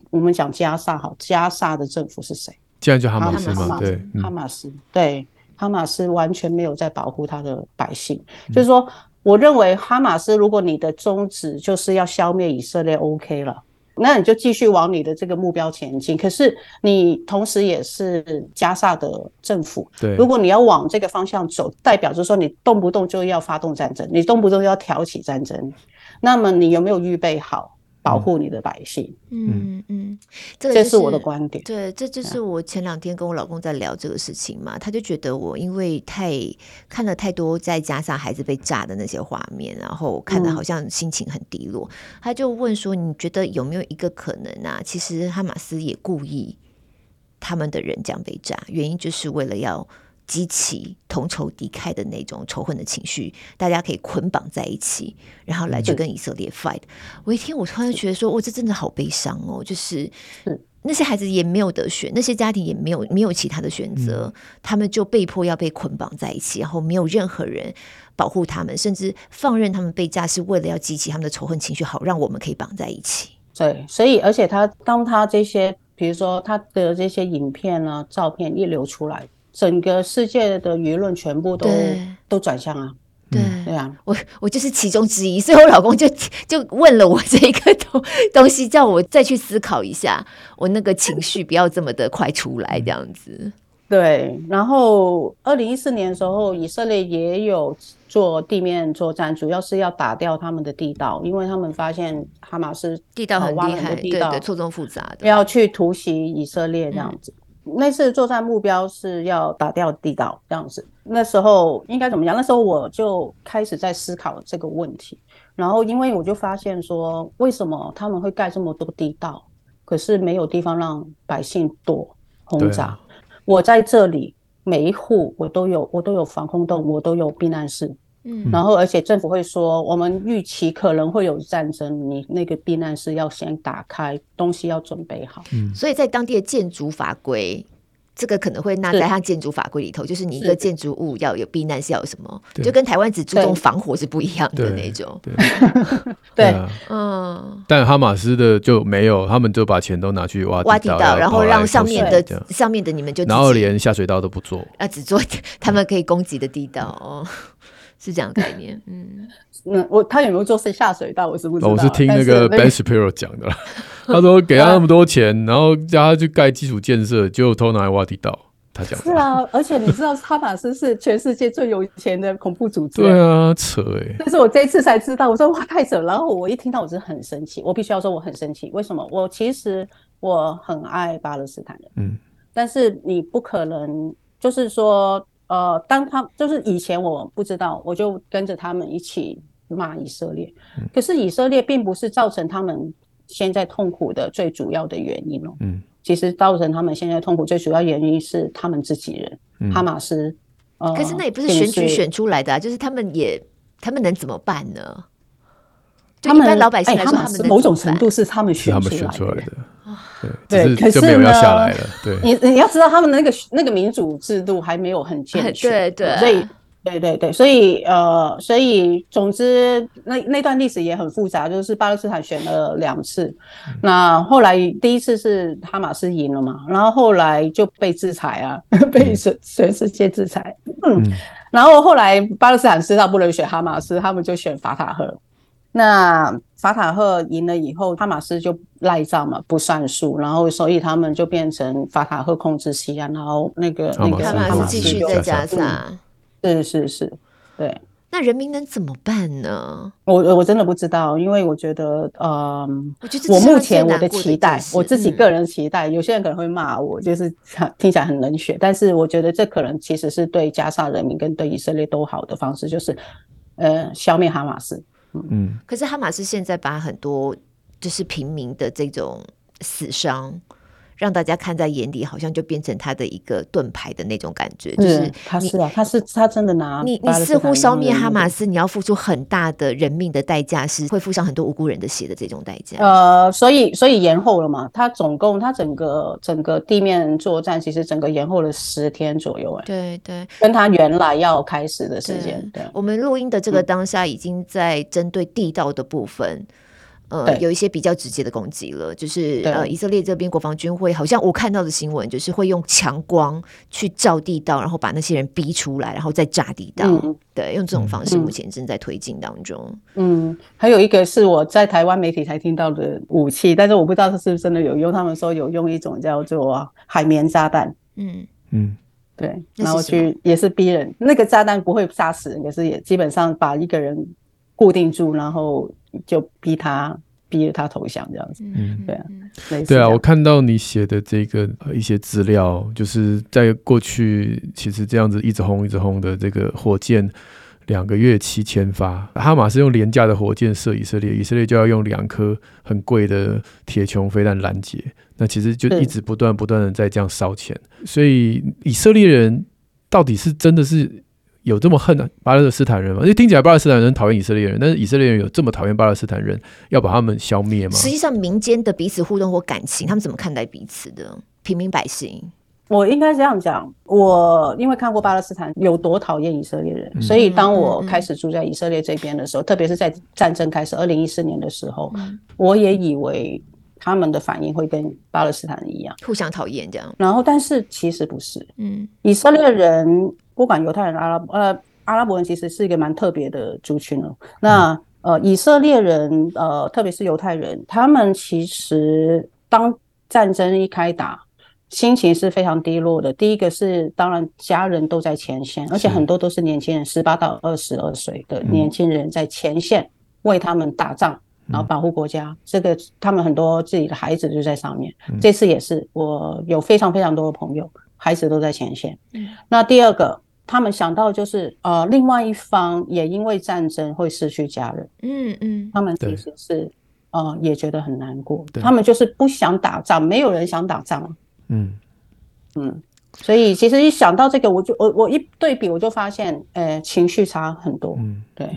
我们讲加沙好，加沙的政府是谁？这样就哈马斯嘛？对，哈马斯。对，哈马斯完全没有在保护他的百姓，就是说。我认为哈马斯，如果你的宗旨就是要消灭以色列，OK 了，那你就继续往你的这个目标前进。可是你同时也是加萨的政府，对，如果你要往这个方向走，代表就是说你动不动就要发动战争，你动不动要挑起战争，那么你有没有预备好？保护你的百姓，嗯嗯，这个、就是、这是我的观点。对，这就是我前两天跟我老公在聊这个事情嘛，他就觉得我因为太看了太多再加上孩子被炸的那些画面，然后看的好像心情很低落。嗯、他就问说：“你觉得有没有一个可能啊？其实哈马斯也故意他们的人这样被炸，原因就是为了要。”激起同仇敌忾的那种仇恨的情绪，大家可以捆绑在一起，然后来去跟以色列 fight。我一听，我突然觉得说，我，这真的好悲伤哦！就是那些孩子也没有得选，那些家庭也没有没有其他的选择，他们就被迫要被捆绑在一起，然后没有任何人保护他们，甚至放任他们被炸，是为了要激起他们的仇恨情绪，好让我们可以绑在一起。对，所以而且他当他这些，比如说他的这些影片啊、照片一流出来。整个世界的舆论全部都都转向啊，对。对啊，我我就是其中之一，所以我老公就就问了我这个东东西，叫我再去思考一下，我那个情绪不要这么的快出来，这样子。对，然后二零一四年的时候，以色列也有做地面作战，主要是要打掉他们的地道，因为他们发现哈马斯地道很厉害，地道对对，错综复杂的，要去突袭以色列这样子。嗯那次作战目标是要打掉地道这样子。那时候应该怎么讲？那时候我就开始在思考这个问题。然后因为我就发现说，为什么他们会盖这么多地道，可是没有地方让百姓躲轰炸？我在这里每一户我都有，我都有防空洞，我都有避难室。嗯，然后而且政府会说，我们预期可能会有战争，你那个避难室要先打开，东西要准备好。嗯，所以在当地的建筑法规，这个可能会纳在它建筑法规里头，就是你一个建筑物要有避难室，要有什么，就跟台湾只注重防火是不一样的那种。对，对，嗯。但哈马斯的就没有，他们就把钱都拿去挖挖地道，然后让上面的上面的你们就然后连下水道都不做，啊，只做 他们可以攻击的地道哦。是这样的概念，嗯，嗯，我他有没有做是下水道，我是不知道。我是听那个 Ben Shapiro 讲的，他说给他那么多钱，然后叫他去盖基础建设，就偷拿来挖地道。他讲是啊，而且你知道哈马斯是全世界最有钱的恐怖组织。对啊，扯哎、欸！但是我这一次才知道，我说哇太扯。然后我一听到，我真的很生气。我必须要说我很生气，为什么？我其实我很爱巴勒斯坦人，嗯，但是你不可能就是说，呃，当他就是以前我不知道，我就跟着他们一起骂以色列。嗯、可是以色列并不是造成他们现在痛苦的最主要的原因哦，嗯。其实造成他们现在痛苦最主要原因是他们自己人，嗯、哈马斯。呃、可是那也不是选举选出来的啊，就是他们也，他们能怎么办呢？他们老百姓来说，他们、欸、某种程度是他们选出来的。对，可是没有要下来了。对，你你要知道，他们那个那个民主制度还没有很健全。对对，所以。对对对，所以呃，所以总之那那段历史也很复杂，就是巴勒斯坦选了两次，嗯、那后来第一次是哈马斯赢了嘛，然后后来就被制裁啊，嗯、被全全世界制裁，嗯，嗯然后后来巴勒斯坦知道不能选哈马斯，他们就选法塔赫，那法塔赫赢了以后，哈马斯就赖账嘛，不算数，然后所以他们就变成法塔赫控制西岸，然后那个那个哈马斯继续在加沙。是是是，对。那人民能怎么办呢？我我真的不知道，因为我觉得，呃，我觉得我目前我的期待，我自己个人期待，嗯、有些人可能会骂我，就是 听起来很冷血，但是我觉得这可能其实是对加沙人民跟对以色列都好的方式，就是呃，消灭哈马斯。嗯，可是哈马斯现在把很多就是平民的这种死伤。让大家看在眼里，好像就变成他的一个盾牌的那种感觉，就是他是啊，他是他真的拿你你似乎消灭哈马斯，你要付出很大的人命的代价，是会付上很多无辜人的血的这种代价。呃，所以所以延后了嘛，他总共他整个整个地面作战其实整个延后了十天左右，哎，对对，跟他原来要开始的时间。对，我们录音的这个当下已经在针对地道的部分。呃，有一些比较直接的攻击了，就是呃，以色列这边国防军会好像我看到的新闻，就是会用强光去照地道，然后把那些人逼出来，然后再炸地道。嗯、对，用这种方式目前正在推进当中嗯。嗯，还有一个是我在台湾媒体才听到的武器，但是我不知道它是不是真的有用。他们说有用一种叫做海绵炸弹。嗯嗯，对，然后去也是逼人，那个炸弹不会杀死人，可是也基本上把一个人固定住，然后。就逼他，逼着他投降这样子。嗯，对啊，对啊，我看到你写的这个一些资料，就是在过去其实这样子一直轰一直轰的这个火箭，两个月七千发，哈马斯用廉价的火箭射以色列，以色列就要用两颗很贵的铁穹飞弹拦截。那其实就一直不断不断的在这样烧钱，所以以色列人到底是真的是？有这么恨巴勒斯坦人吗？因为听起来巴勒斯坦人讨厌以色列人，但是以色列人有这么讨厌巴勒斯坦人，要把他们消灭吗？实际上，民间的彼此互动或感情，他们怎么看待彼此的？平民百姓，我应该这样讲：我因为看过巴勒斯坦有多讨厌以色列人，嗯、所以当我开始住在以色列这边的时候，嗯嗯、特别是在战争开始二零一四年的时候，嗯、我也以为他们的反应会跟巴勒斯坦人一样，互相讨厌这样。然后，但是其实不是。嗯，以色列人。不管犹太人、阿拉伯呃阿拉伯人，其实是一个蛮特别的族群哦。那呃以色列人呃，特别是犹太人，他们其实当战争一开打，心情是非常低落的。第一个是，当然家人都在前线，而且很多都是年轻人，十八到二十二岁的年轻人在前线为他们打仗，然后保护国家。这个他们很多自己的孩子就在上面。这次也是，我有非常非常多的朋友。孩子都在前线。嗯，那第二个，他们想到就是呃，另外一方也因为战争会失去家人。嗯嗯，他们其实是呃也觉得很难过。他们就是不想打仗，没有人想打仗。嗯嗯，所以其实一想到这个，我就我我一对比，我就发现，呃，情绪差很多。嗯，对。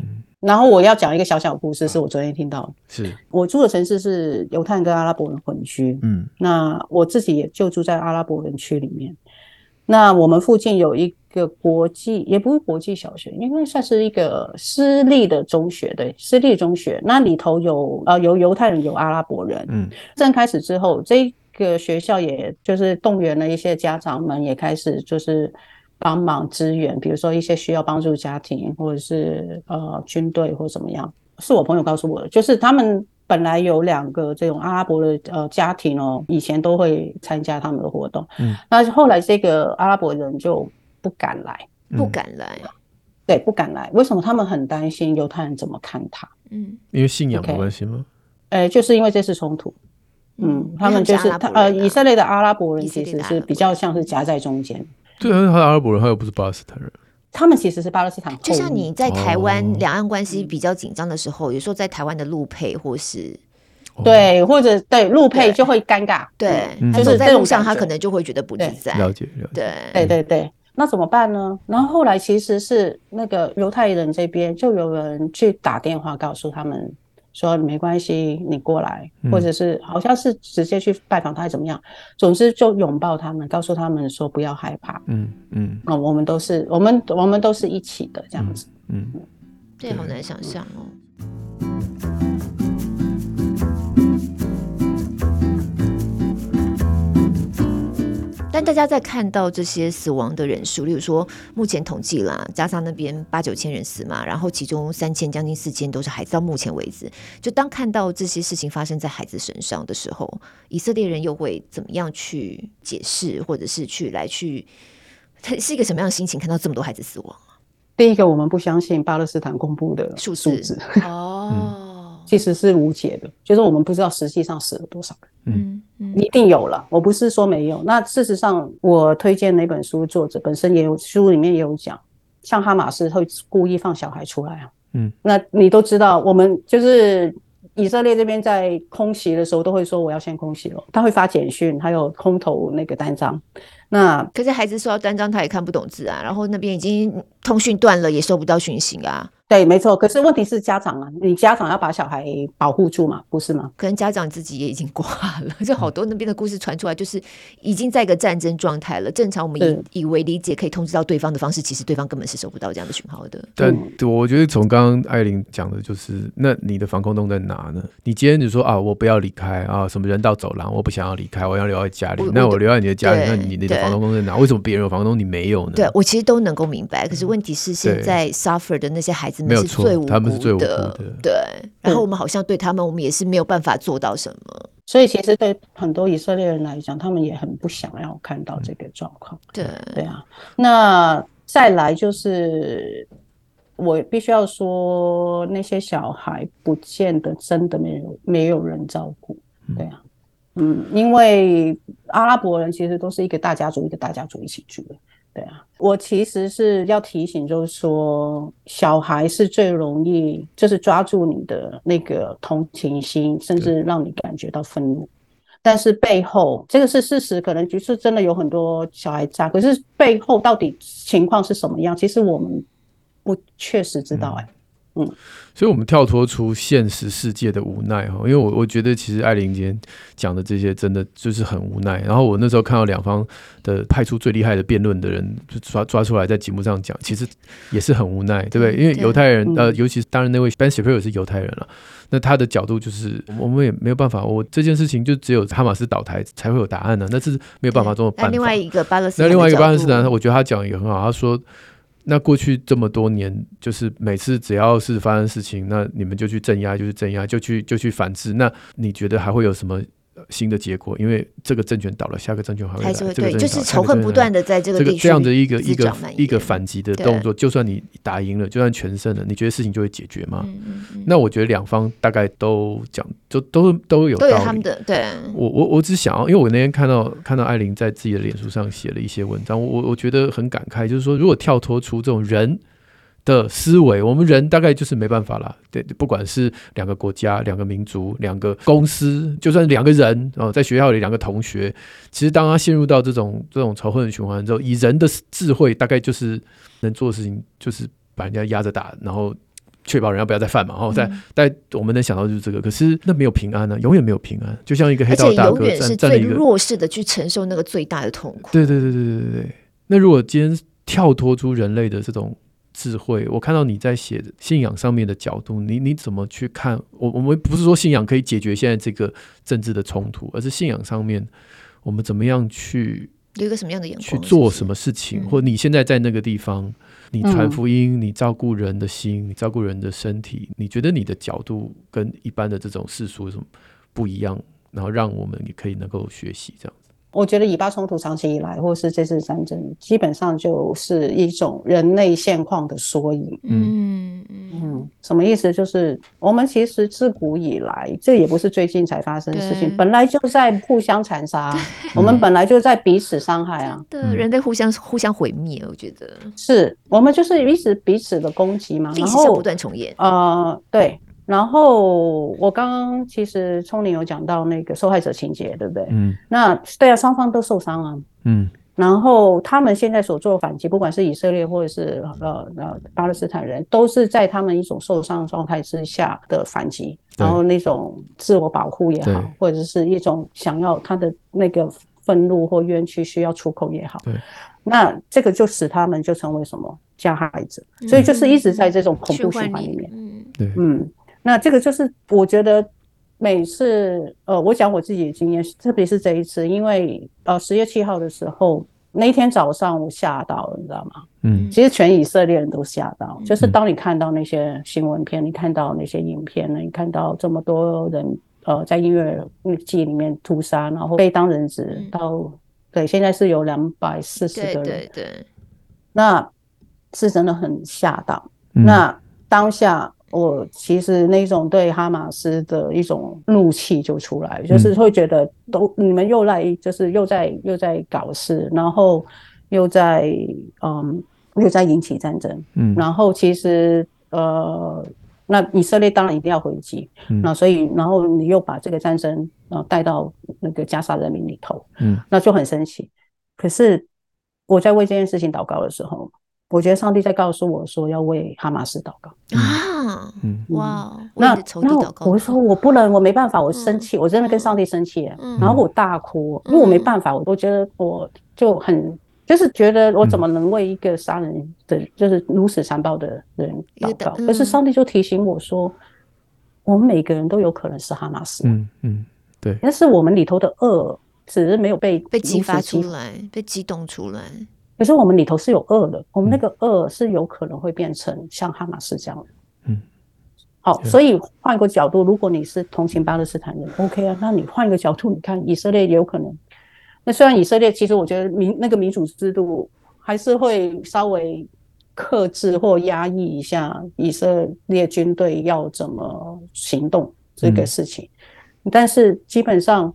然后我要讲一个小小故事，是我昨天听到的。是我住的城市是犹太人跟阿拉伯人混居。嗯，那我自己也就住在阿拉伯人区里面。那我们附近有一个国际，也不是国际小学，应该算是一个私立的中学，对，私立中学。那里头有呃有犹太人，有阿拉伯人。嗯，正开始之后，这个学校也就是动员了一些家长们，也开始就是帮忙支援，比如说一些需要帮助家庭，或者是呃军队或怎么样。是我朋友告诉我的，就是他们本来有两个这种阿拉伯的呃家庭哦，以前都会参加他们的活动。嗯，那后来这个阿拉伯人就不敢来，不敢来。对，不敢来。为什么？他们很担心犹太人怎么看他。嗯，因为信仰的关系吗？呃，就是因为这次冲突。嗯，他们就是他呃，以色列的阿拉伯人其实是比较像是夹在中间。对啊，他阿拉伯人，他又不是巴勒斯坦人。他们其实是巴勒斯坦。就像你在台湾两岸关系比较紧张的时候，有时候在台湾的路配或是对，或者对路配就会尴尬。对，就是在路上他可能就会觉得不自在。了解，了解。对，对，对，对。那怎么办呢？然后后来其实是那个犹太人这边就有人去打电话告诉他们说，没关系，你过来，嗯、或者是好像是直接去拜访他，还怎么样？总之就拥抱他们，告诉他们说不要害怕。嗯嗯，我们都是我们我们都是一起的这样子。嗯，这、嗯、好难想象哦。但大家在看到这些死亡的人数，例如说目前统计啦，加沙那边八九千人死嘛，然后其中三千将近四千都是孩子。到目前为止，就当看到这些事情发生在孩子身上的时候，以色列人又会怎么样去解释，或者是去来去，他 是一个什么样的心情？看到这么多孩子死亡？第一个，我们不相信巴勒斯坦公布的数字哦。嗯其实是无解的，就是我们不知道实际上死了多少人，嗯。嗯，一定有了，我不是说没有。那事实上，我推荐那本书作者本身也有书里面也有讲，像哈马斯会故意放小孩出来啊，嗯，那你都知道，我们就是以色列这边在空袭的时候都会说我要先空袭了，他会发简讯，还有空投那个单张。那可是孩子收到单张他也看不懂字啊，然后那边已经通讯断了，也收不到讯息啊。对，没错。可是问题是家长啊，你家长要把小孩保护住嘛，不是吗？可能家长自己也已经挂了，就好多那边的故事传出来，就是已经在一个战争状态了。正常我们以以为理解可以通知到对方的方式，其实对方根本是收不到这样的讯号的。但我觉得从刚刚艾琳讲的，就是那你的防空洞在哪呢？你今天你说啊，我不要离开啊，什么人道走廊，我不想要离开，我要留在家里。那我留在你的家里，那你你的防空洞在哪？为什么别人有房东，你没有呢？对，我其实都能够明白。可是问题是，现在 suffer 的那些孩子们是最无。他们是最无辜的，对。然后我们好像对他们，我们也是没有办法做到什么。所以其实对很多以色列人来讲，他们也很不想要看到这个状况。对，对啊。那再来就是，我必须要说，那些小孩不见得真的没有没有人照顾。对啊，嗯，因为阿拉伯人其实都是一个大家族，一个大家族一起住的。对啊，我其实是要提醒，就是说，小孩是最容易，就是抓住你的那个同情心，甚至让你感觉到愤怒。但是背后，这个是事实，可能就是真的有很多小孩渣，可是背后到底情况是什么样？其实我们不确实知道，哎。嗯，所以，我们跳脱出现实世界的无奈哈，因为我我觉得，其实艾琳今天讲的这些，真的就是很无奈。然后我那时候看到两方的派出最厉害的辩论的人，就抓抓出来在节目上讲，其实也是很无奈，对不对？因为犹太人，呃，尤其是当然那位 Ben Shapiro 是犹太人了，那他的角度就是，我们也没有办法，我这件事情就只有哈马斯倒台才会有答案呢，那这是没有办法这么办。那另外一个巴勒斯坦，那另外一个巴勒斯坦，我觉得他讲的也很好，他说。那过去这么多年，就是每次只要是发生事情，那你们就去镇压，就去镇压，就去就去反制。那你觉得还会有什么？新的结果，因为这个政权倒了，下个政权还会来。会对，就是仇恨不断的在这个地区这，这样的一个一个一个反击的动作，就算你打赢了，就算全胜了，你觉得事情就会解决吗？嗯嗯、那我觉得两方大概都讲，就都都有道理。都有他们的对。我我我只想要，因为我那天看到看到艾琳在自己的脸书上写了一些文章，我我觉得很感慨，就是说，如果跳脱出这种人。的思维，我们人大概就是没办法了。对，不管是两个国家、两个民族、两个公司，就算两个人哦，在学校里两个同学，其实当他陷入到这种这种仇恨的循环之后，以人的智慧，大概就是能做的事情，就是把人家压着打，然后确保人家不要再犯嘛。然后在在我们能想到就是这个，可是那没有平安呢、啊，永远没有平安。就像一个黑道大哥永远是最弱势的去承受那个最大的痛苦。对对对对对对对。那如果今天跳脱出人类的这种。智慧，我看到你在写信仰上面的角度，你你怎么去看？我我们不是说信仰可以解决现在这个政治的冲突，而是信仰上面，我们怎么样去有一个什么样的眼光去做什么事情，是是或你现在在那个地方，你传福音，你照顾人的心，你照顾人的身体，你觉得你的角度跟一般的这种世俗有什么不一样？然后让我们也可以能够学习这样。我觉得以巴冲突长期以来，或是这次战争，基本上就是一种人类现况的缩影。嗯嗯，什么意思？就是我们其实自古以来，这也不是最近才发生的事情，本来就在互相残杀，我们本来就在彼此伤害啊。对，人类互相互相毁灭，我觉得是我们就是一直彼此的攻击嘛，然后不断重演。呃，对。然后我刚刚其实聪玲有讲到那个受害者情节，对不对？嗯，那对啊，双方都受伤啊。嗯，然后他们现在所做的反击，不管是以色列或者是呃呃巴勒斯坦人，都是在他们一种受伤状态之下的反击，然后那种自我保护也好，或者是一种想要他的那个愤怒或冤屈需要出口也好，对，那这个就使他们就成为什么加害者，所以就是一直在这种恐怖循环里面。嗯，对，嗯。那这个就是我觉得每次呃，我讲我自己的经验，特别是这一次，因为呃十月七号的时候那一天早上我吓到了，你知道吗？嗯，其实全以色列人都吓到，就是当你看到那些新闻片，你看到那些影片呢，你看到这么多人呃在音乐季里面屠杀，然后被当人质到对，现在是有两百四十个人，对。对，那是真的很吓到。那当下。我其实那种对哈马斯的一种怒气就出来，就是会觉得都你们又来，就是又在又在搞事，然后又在嗯又在引起战争，嗯，然后其实呃那以色列当然一定要回击，嗯那所以然后你又把这个战争呃带到那个加沙人民里头，嗯，那就很生气。可是我在为这件事情祷告的时候。我觉得上帝在告诉我说要为哈马斯祷告。啊，嗯，哇，那那我说我不能，我没办法，我生气，我真的跟上帝生气，然后我大哭，因为我没办法，我都觉得我就很就是觉得我怎么能为一个杀人的，就是如此残暴的人祷告？可是上帝就提醒我说，我们每个人都有可能是哈马斯，嗯嗯，对，但是我们里头的恶只是没有被被激发出来，被激动出来。可是我们里头是有恶的，我们那个恶是有可能会变成像哈马斯这样的。嗯，好，所以换一个角度，如果你是同情巴勒斯坦人，OK 啊，那你换一个角度，你看以色列也有可能。那虽然以色列其实我觉得民那个民主制度还是会稍微克制或压抑一下以色列军队要怎么行动这个事情，嗯，但是基本上。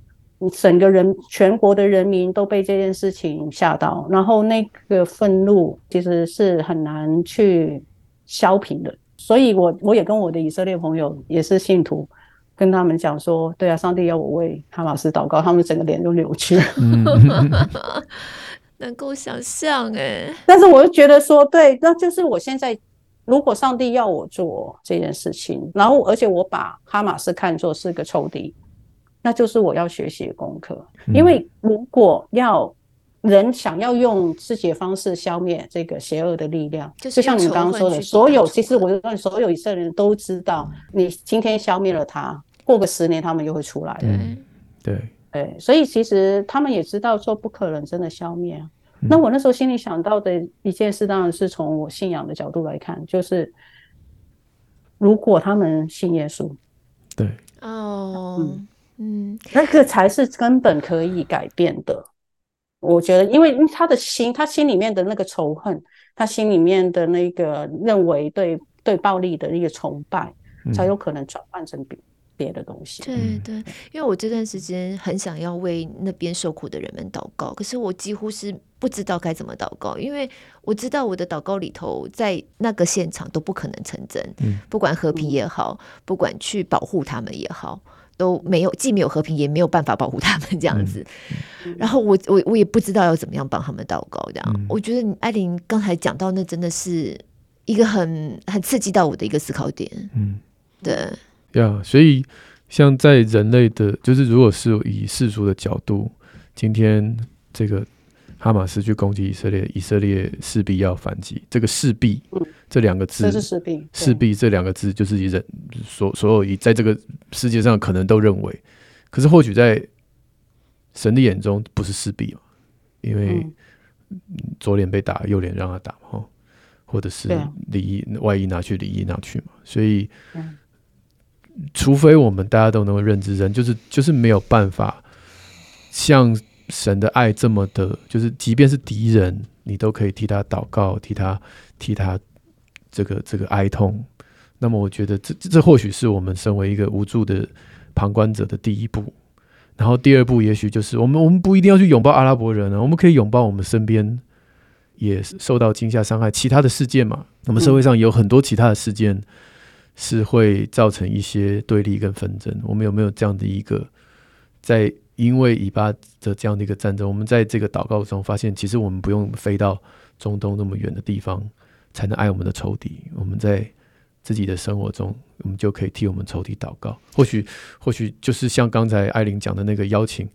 整个人全国的人民都被这件事情吓到，然后那个愤怒其实是很难去消平的。所以我我也跟我的以色列朋友也是信徒，跟他们讲说，对啊，上帝要我为哈马斯祷告，他们整个脸都扭曲了。能够想象哎，但是我又觉得说，对，那就是我现在，如果上帝要我做这件事情，然后而且我把哈马斯看作是个仇敌。那就是我要学习的功课，因为如果要人想要用自己的方式消灭这个邪恶的力量，就像你刚刚说的，所有其实我认为所有以色列人都知道，你今天消灭了他，过个十年他们就会出来的。对对，所以其实他们也知道说不可能真的消灭啊。那我那时候心里想到的一件事，当然是从我信仰的角度来看，就是如果他们信耶稣，对哦，嗯。嗯，那个才是根本可以改变的。我觉得，因为他的心，他心里面的那个仇恨，他心里面的那个认为对对暴力的那个崇拜，才有可能转换成别别的东西。对对，因为我这段时间很想要为那边受苦的人们祷告，可是我几乎是不知道该怎么祷告，因为我知道我的祷告里头，在那个现场都不可能成真。嗯，不管和平也好，不管去保护他们也好。都没有，既没有和平，也没有办法保护他们这样子。嗯、然后我我我也不知道要怎么样帮他们祷告这样。嗯、我觉得艾琳刚才讲到，那真的是一个很很刺激到我的一个思考点。嗯，对。呀，yeah, 所以像在人类的，就是如果是以世俗的角度，今天这个。哈马斯去攻击以色列，以色列势必要反击。这个势必，嗯、这两个字，这是势必，势必这两个字就是以人所所有以在这个世界上可能都认为，可是或许在神的眼中不是势必因为左脸被打，右脸让他打嘛，或者是里衣外衣拿去，里衣拿去嘛，所以，除非我们大家都能够认知，人就是就是没有办法像神的爱这么的，就是即便是敌人，你都可以替他祷告，替他替他这个这个哀痛。那么，我觉得这这或许是我们身为一个无助的旁观者的第一步。然后第二步，也许就是我们我们不一定要去拥抱阿拉伯人啊，我们可以拥抱我们身边也受到惊吓伤害其他的事件嘛。那么社会上有很多其他的事件是会造成一些对立跟纷争。我们有没有这样的一个，在因为以巴的这样的一个战争，我们在这个祷告中发现，其实我们不用飞到中东那么远的地方才能爱我们的仇敌。我们在自己的生活中，我们就可以替我们仇敌祷告。或许，或许就是像刚才艾琳讲的那个邀请，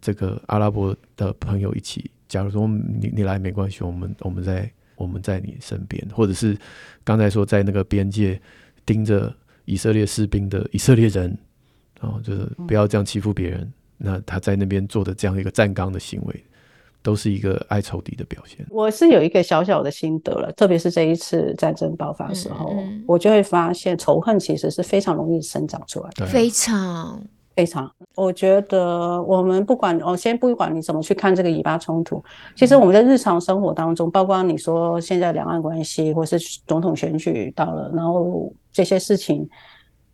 这个阿拉伯的朋友一起。假如说你你来没关系，我们我们在我们在你身边，或者是刚才说在那个边界盯着以色列士兵的以色列人，啊就是不要这样欺负别人。那他在那边做的这样一个站岗的行为。都是一个爱仇敌的表现。我是有一个小小的心得了，特别是这一次战争爆发的时候，我就会发现仇恨其实是非常容易生长出来的，非常非常。我觉得我们不管，我先不管你怎么去看这个以巴冲突，其实我们在日常生活当中，包括你说现在两岸关系，或是总统选举到了，然后这些事情。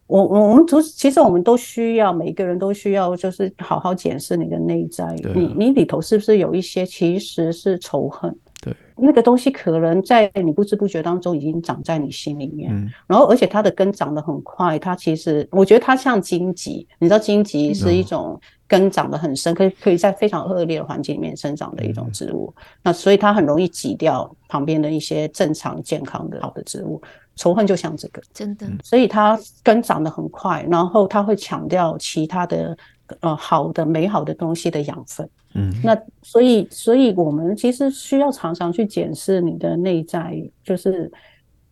我我我们都其实我们都需要，每一个人都需要，就是好好检视你的内在，啊、你你里头是不是有一些其实是仇恨？对，那个东西可能在你不知不觉当中已经长在你心里面，嗯、然后而且它的根长得很快，它其实我觉得它像荆棘，你知道荆棘是一种根长得很深，可以可以在非常恶劣的环境里面生长的一种植物，嗯、那所以它很容易挤掉旁边的一些正常健康的好的植物。仇恨就像这个，真的，所以它根长得很快，然后它会抢掉其他的呃好的美好的东西的养分。嗯，那所以所以我们其实需要常常去检视你的内在，就是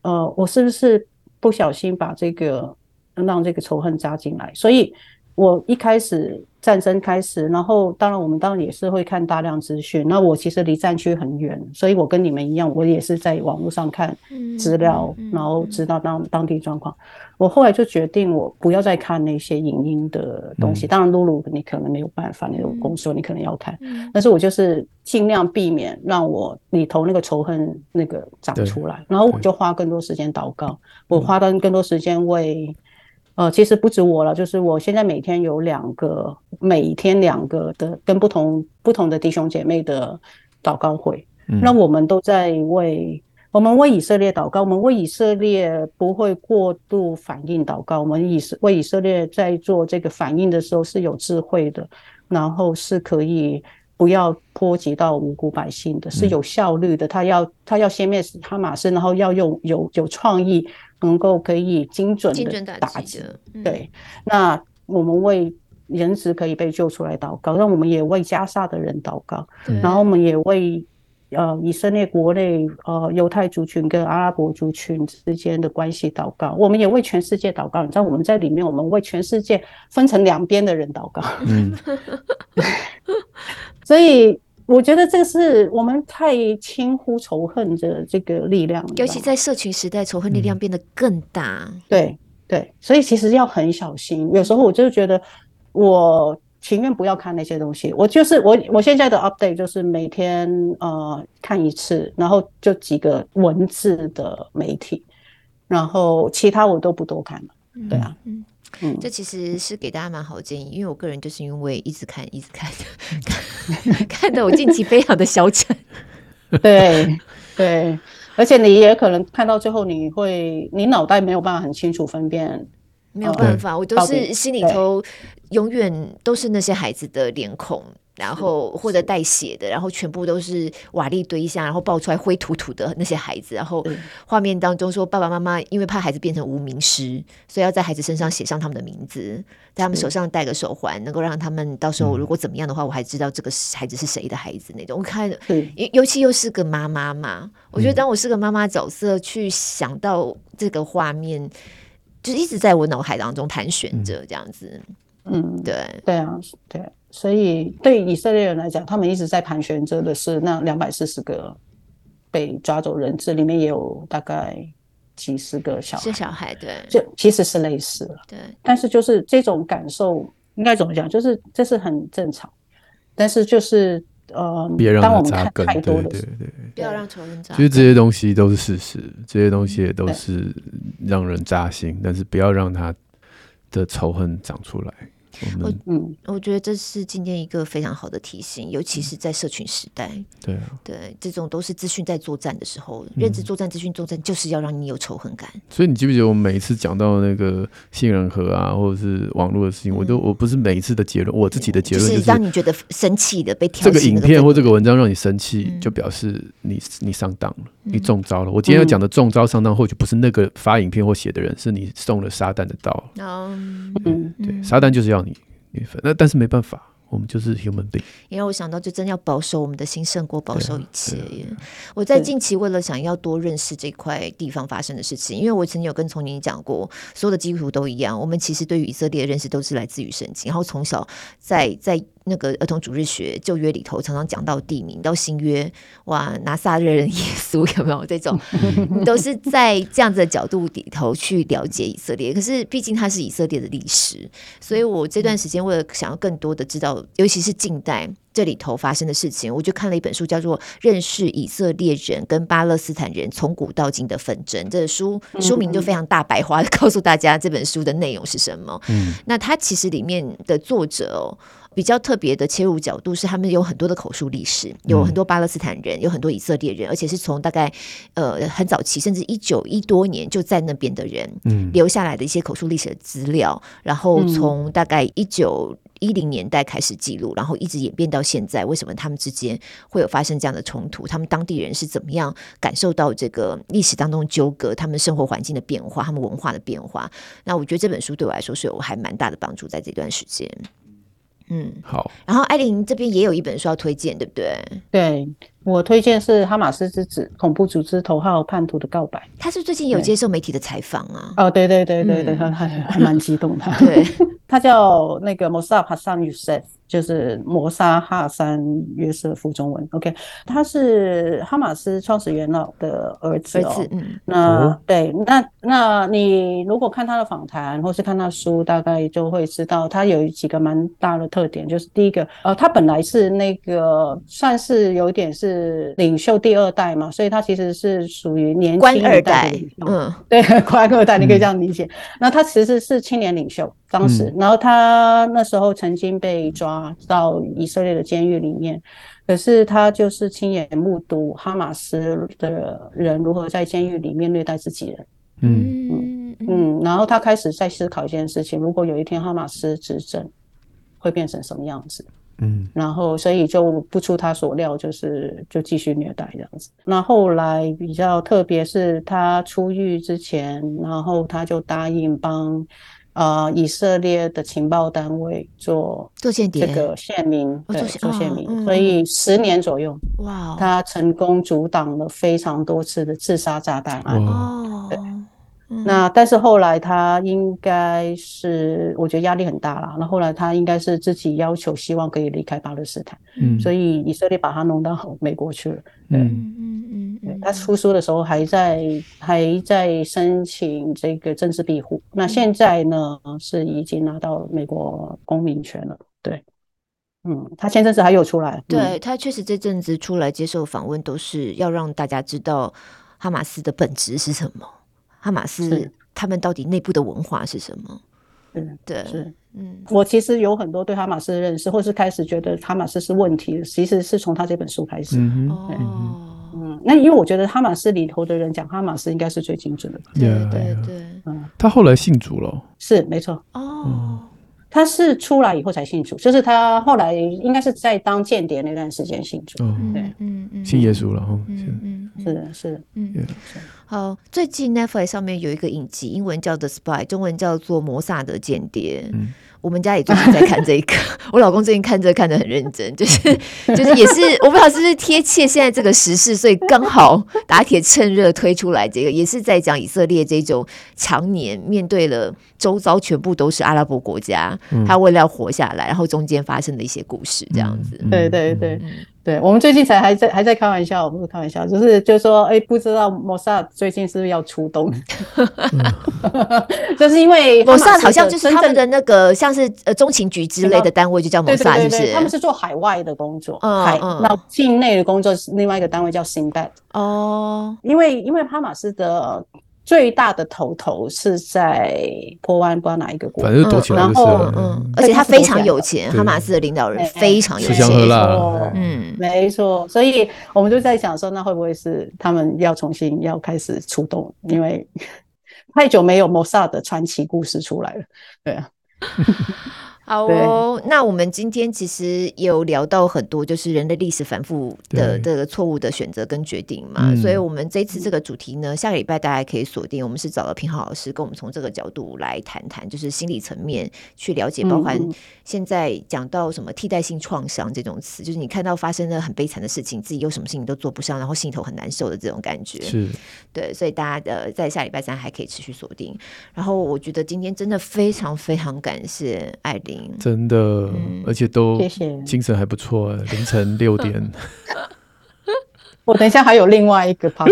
呃我是不是不小心把这个让这个仇恨扎进来？所以我一开始。战争开始，然后当然我们当然也是会看大量资讯。那我其实离战区很远，所以我跟你们一样，我也是在网络上看资料，嗯嗯嗯、然后知道当当地状况。我后来就决定，我不要再看那些影音的东西。嗯、当然，露露你可能没有办法，你有工作，你可能要看。嗯、但是我就是尽量避免让我里头那个仇恨那个长出来，然后我就花更多时间祷告，我花到更多时间为。呃，其实不止我了，就是我现在每天有两个，每天两个的跟不同不同的弟兄姐妹的祷告会。嗯、那我们都在为我们为以色列祷告，我们为以色列不会过度反应祷告。我们以色为以色列在做这个反应的时候是有智慧的，然后是可以不要波及到无辜百姓的，是有效率的。他要他要先灭死哈马斯，然后要用有有创意。能够可以精准的打击，嗯、对。那我们为人质可以被救出来祷告，那我们也为加沙的人祷告，然后我们也为呃以色列国内呃犹太族群跟阿拉伯族群之间的关系祷告，我们也为全世界祷告。你知道我们在里面，我们为全世界分成两边的人祷告。嗯，所以。我觉得这个是我们太轻忽仇恨的这个力量，尤其在社群时代，仇恨力量变得更大。嗯、对对，所以其实要很小心。有时候我就觉得，我情愿不要看那些东西。我就是我，我现在的 update 就是每天呃看一次，然后就几个文字的媒体，然后其他我都不多看了。对啊。嗯嗯，这其实是给大家蛮好的建议，因为我个人就是因为一直看，一直看，看，看得我近期非常的消沉。对对，而且你也可能看到最后，你会你脑袋没有办法很清楚分辨，没有办法，我都是心里头永远都是那些孩子的脸孔。然后或者带血的，然后全部都是瓦砾堆下，然后爆出来灰土土的那些孩子，然后画面当中说爸爸妈妈因为怕孩子变成无名尸，所以要在孩子身上写上他们的名字，在他们手上戴个手环，能够让他们到时候如果怎么样的话，我还知道这个孩子是谁的孩子那种。我看，尤尤其又是个妈妈嘛，我觉得当我是个妈妈角色去想到这个画面，就一直在我脑海当中盘旋着这样子。嗯，对，对啊，对。所以对以色列人来讲，他们一直在盘旋着的是那两百四十个被抓走人质，里面也有大概几十个小孩，是小孩，对，就其实是类似了，对。但是就是这种感受，应该怎么讲？就是这是很正常，但是就是呃，当我们看太多的，对对对，不要让仇恨扎。其实这些东西都是事实，这些东西也都是让人扎心，但是不要让他的仇恨长出来。我嗯，我觉得这是今天一个非常好的提醒，尤其是在社群时代。对啊，对，这种都是资讯在作战的时候，认知作战、资讯作战，就是要让你有仇恨感。所以你记不记得我每一次讲到那个杏仁核啊，或者是网络的事情，我都我不是每一次的结论，我自己的结论就是让你觉得生气的被挑这个影片或这个文章让你生气，就表示你你上当了，你中招了。我今天要讲的中招上当，或许不是那个发影片或写的人，是你中了撒旦的刀。嗯，对，撒旦就是要你。那但是没办法。我们就是 human being。因为我想到，就真要保守我们的心胜过保守一切。我在近期为了想要多认识这块地方发生的事情，因为我曾经有跟从宁讲过，所有的基督徒都一样，我们其实对于以色列的认识都是来自于圣经，然后从小在在那个儿童主日学旧约里头常常讲到地名，到新约哇，拿撒勒人耶稣 有没有这种，都是在这样子的角度里头去了解以色列。可是毕竟它是以色列的历史，所以我这段时间为了想要更多的知道。尤其是近代这里头发生的事情，我就看了一本书，叫做《认识以色列人跟巴勒斯坦人从古到今的纷争》。这个书书名就非常大白话的 告诉大家这本书的内容是什么。嗯，那它其实里面的作者哦，比较特别的切入角度是，他们有很多的口述历史，有很多巴勒斯坦人，有很多以色列人，而且是从大概呃很早期，甚至一九一多年就在那边的人，嗯，留下来的一些口述历史的资料，然后从大概一九。一零年代开始记录，然后一直演变到现在。为什么他们之间会有发生这样的冲突？他们当地人是怎么样感受到这个历史当中纠葛？他们生活环境的变化，他们文化的变化？那我觉得这本书对我来说是有还蛮大的帮助，在这段时间。嗯，好。然后艾琳这边也有一本书要推荐，对不对？对。我推荐是《哈马斯之子：恐怖组织头号叛徒的告白》。他是最近有接受媒体的采访啊？哦，对对对对对，他还还蛮激动的。对，他叫那个 Mossab Hassan Youssef。就是摩沙哈山约瑟夫中文，OK，他是哈马斯创始元老的儿子哦。子嗯，那、哦、对，那那你如果看他的访谈，或是看他书，大概就会知道他有几个蛮大的特点。就是第一个，呃，他本来是那个算是有点是领袖第二代嘛，所以他其实是属于年轻二代的领袖。嗯，对，官二代，你可以这样理解。嗯、那他其实是青年领袖。当时，嗯、然后他那时候曾经被抓到以色列的监狱里面，可是他就是亲眼目睹哈马斯的人如何在监狱里面虐待自己人。嗯嗯嗯，然后他开始在思考一件事情：如果有一天哈马斯执政，会变成什么样子？嗯，然后所以就不出他所料，就是就继续虐待这样子。那后来比较特别是他出狱之前，然后他就答应帮。啊、呃，以色列的情报单位做做间谍，这个县民对做县民，所以十年左右，哇，他成功阻挡了非常多次的自杀炸弹案。哦，对，那但是后来他应该是，我觉得压力很大了。那后来他应该是自己要求，希望可以离开巴勒斯坦，嗯，所以以色列把他弄到美国去了。对，嗯嗯嗯，他出书的时候还在还在申请这个政治庇护，那现在呢是已经拿到美国公民权了。对，嗯，他前阵子还有出来，对，他确实这阵子出来接受访问，都是要让大家知道哈马斯的本质是什么，哈马斯他们到底内部的文化是什么。嗯，对，是，嗯，我其实有很多对哈马斯的认识，或是开始觉得哈马斯是问题，其实是从他这本书开始。嗯哼，嗯，那因为我觉得哈马斯里头的人讲哈马斯应该是最精准的。对对对，嗯，他后来信主了，是没错。哦，他是出来以后才信主，就是他后来应该是在当间谍那段时间信主。对，嗯嗯，信耶稣了，嗯嗯，是的，是的，嗯。好，最近 Netflix 上面有一个影集，英文叫《The Spy》，中文叫做《摩萨德间谍》。嗯，我们家也最近在看这个，我老公最近看这个看得很认真，就是 就是也是我不知道是不是贴切现在这个时事，所以刚好打铁趁热推出来这个，也是在讲以色列这种常年面对了周遭全部都是阿拉伯国家，嗯、他为了要活下来，然后中间发生的一些故事，这样子。嗯、对对对。嗯对，我们最近才还在还在开玩笑，不是开玩笑，就是就是说，哎，不知道摩萨最近是不是要出动？就是因为摩萨好像就是他们的那个像是呃中情局之类的单位，就叫摩萨，是不是？他们是做海外的工作，嗯、海那境内的工作是另外一个单位叫 Shin Bet 哦，因为因为哈马斯的。最大的头头是在波湾，不知道哪一个国，反正躲起来就是。然后，嗯，而且他非常有钱，哈马斯的领导人非常有钱，吃香喝辣，嗯，没错。所以我们就在想说，那会不会是他们要重新要开始出动？因为太久没有摩萨的传奇故事出来了，对啊。好哦，那我们今天其实有聊到很多，就是人类历史反复的这个错误的选择跟决定嘛，所以我们这次这个主题呢，下个礼拜大家可以锁定，我们是找了平浩老师跟我们从这个角度来谈谈，就是心理层面去了解，包含现在讲到什么替代性创伤这种词，就是你看到发生了很悲惨的事情，自己有什么事情都做不上，然后心头很难受的这种感觉，是。对，所以大家呃在下礼拜三还可以持续锁定。然后我觉得今天真的非常非常感谢艾琳。真的，嗯、而且都精神还不错，凌晨六点。我等一下还有另外一个 podcast，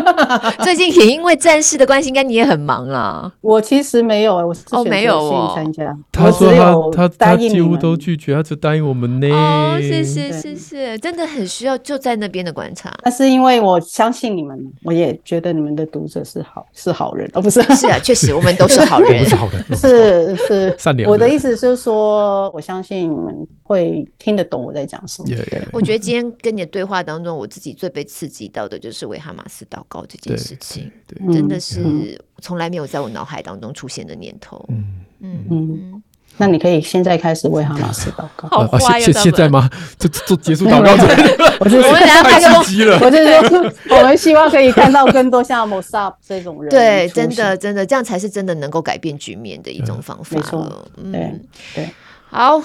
最近也因为战事的关系，应该你也很忙啊。我其实没有，我是选择性参加。他说他他他几乎都拒绝，他只答应我们呢。哦，谢谢谢谢，真的很需要就在那边的观察。那是因为我相信你们，我也觉得你们的读者是好是好人，哦不是？是啊，确实我们都是好人，是好人，是是善良。我的意思是说，我相信你们会听得懂我在讲什么。我觉得今天跟你的对话当中，我自己最被刺激到的就是为哈马斯祷告这件事情，真的是从来没有在我脑海当中出现的念头。嗯嗯嗯，那你可以现在开始为哈马斯祷告。好快呀！现在吗？就就结束祷告？我就我们太刺激了。我就说，我们希望可以看到更多像 Mossad 这种人。对，真的真的，这样才是真的能够改变局面的一种方法。没错，对对，好。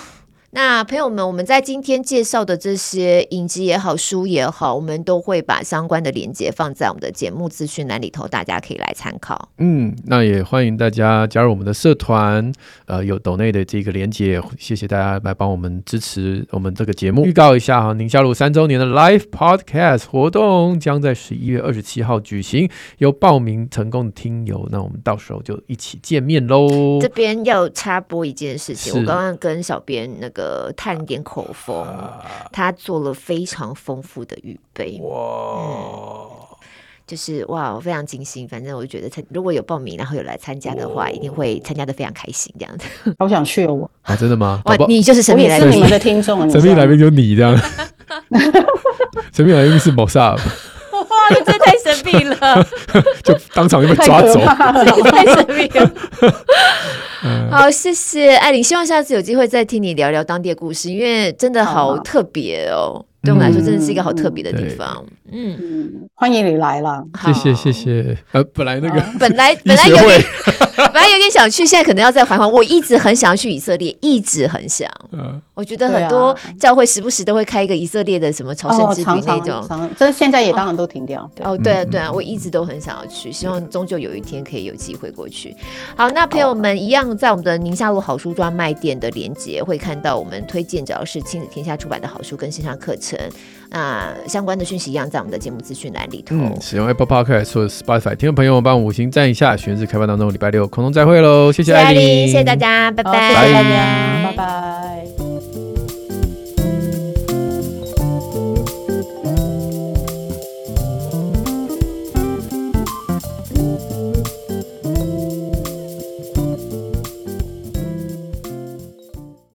那朋友们，我们在今天介绍的这些影集也好，书也好，我们都会把相关的链接放在我们的节目资讯栏里头，大家可以来参考。嗯，那也欢迎大家加入我们的社团，呃，有抖内的这个连接，谢谢大家来帮我们支持我们这个节目。预告一下哈，宁夏路三周年的 Live Podcast 活动将在十一月二十七号举行，有报名成功的听友，那我们到时候就一起见面喽。这边要插播一件事情，我刚刚跟小编那个。个探点口风，他做了非常丰富的预备，哇、嗯，就是哇，我非常惊心。反正我就觉得，他如果有报名，然后有来参加的话，一定会参加的非常开心，这样子。好想去哦，我啊，真的吗？哇，你就是神秘来宾，你们的听众，神秘来宾就你这样，神秘来宾是 Mossad。哇，这太神秘了，就当场就被抓走，太神秘了。好，谢谢艾琳，希望下次有机会再听你聊聊当地的故事，因为真的好特别哦。对我们来说，真的是一个好特别的地方。嗯嗯，欢迎你来了，谢谢谢谢。呃，本来那个本来 本来有点 本来有点想去，现在可能要再缓缓。我一直很想要去以色列，一直很想。嗯，我觉得很多教会时不时都会开一个以色列的什么朝圣之旅那种，这现在也当然都停掉。哦，对啊对啊，我一直都很想要去，希望终究有一天可以有机会过去。好，那朋友们一样，在我们的宁夏路好书专卖店的连接会看到我们推荐，只要是亲子天下出版的好书跟线上课程。那相关的讯息一样在我们的节目资讯栏里头。嗯，使用 Apple Podcast 或者 Spotify 听众朋友帮五星赞一下。选日开放当中，礼拜六空中再会喽！谢谢艾琳，谢谢大家，拜拜，拜拜。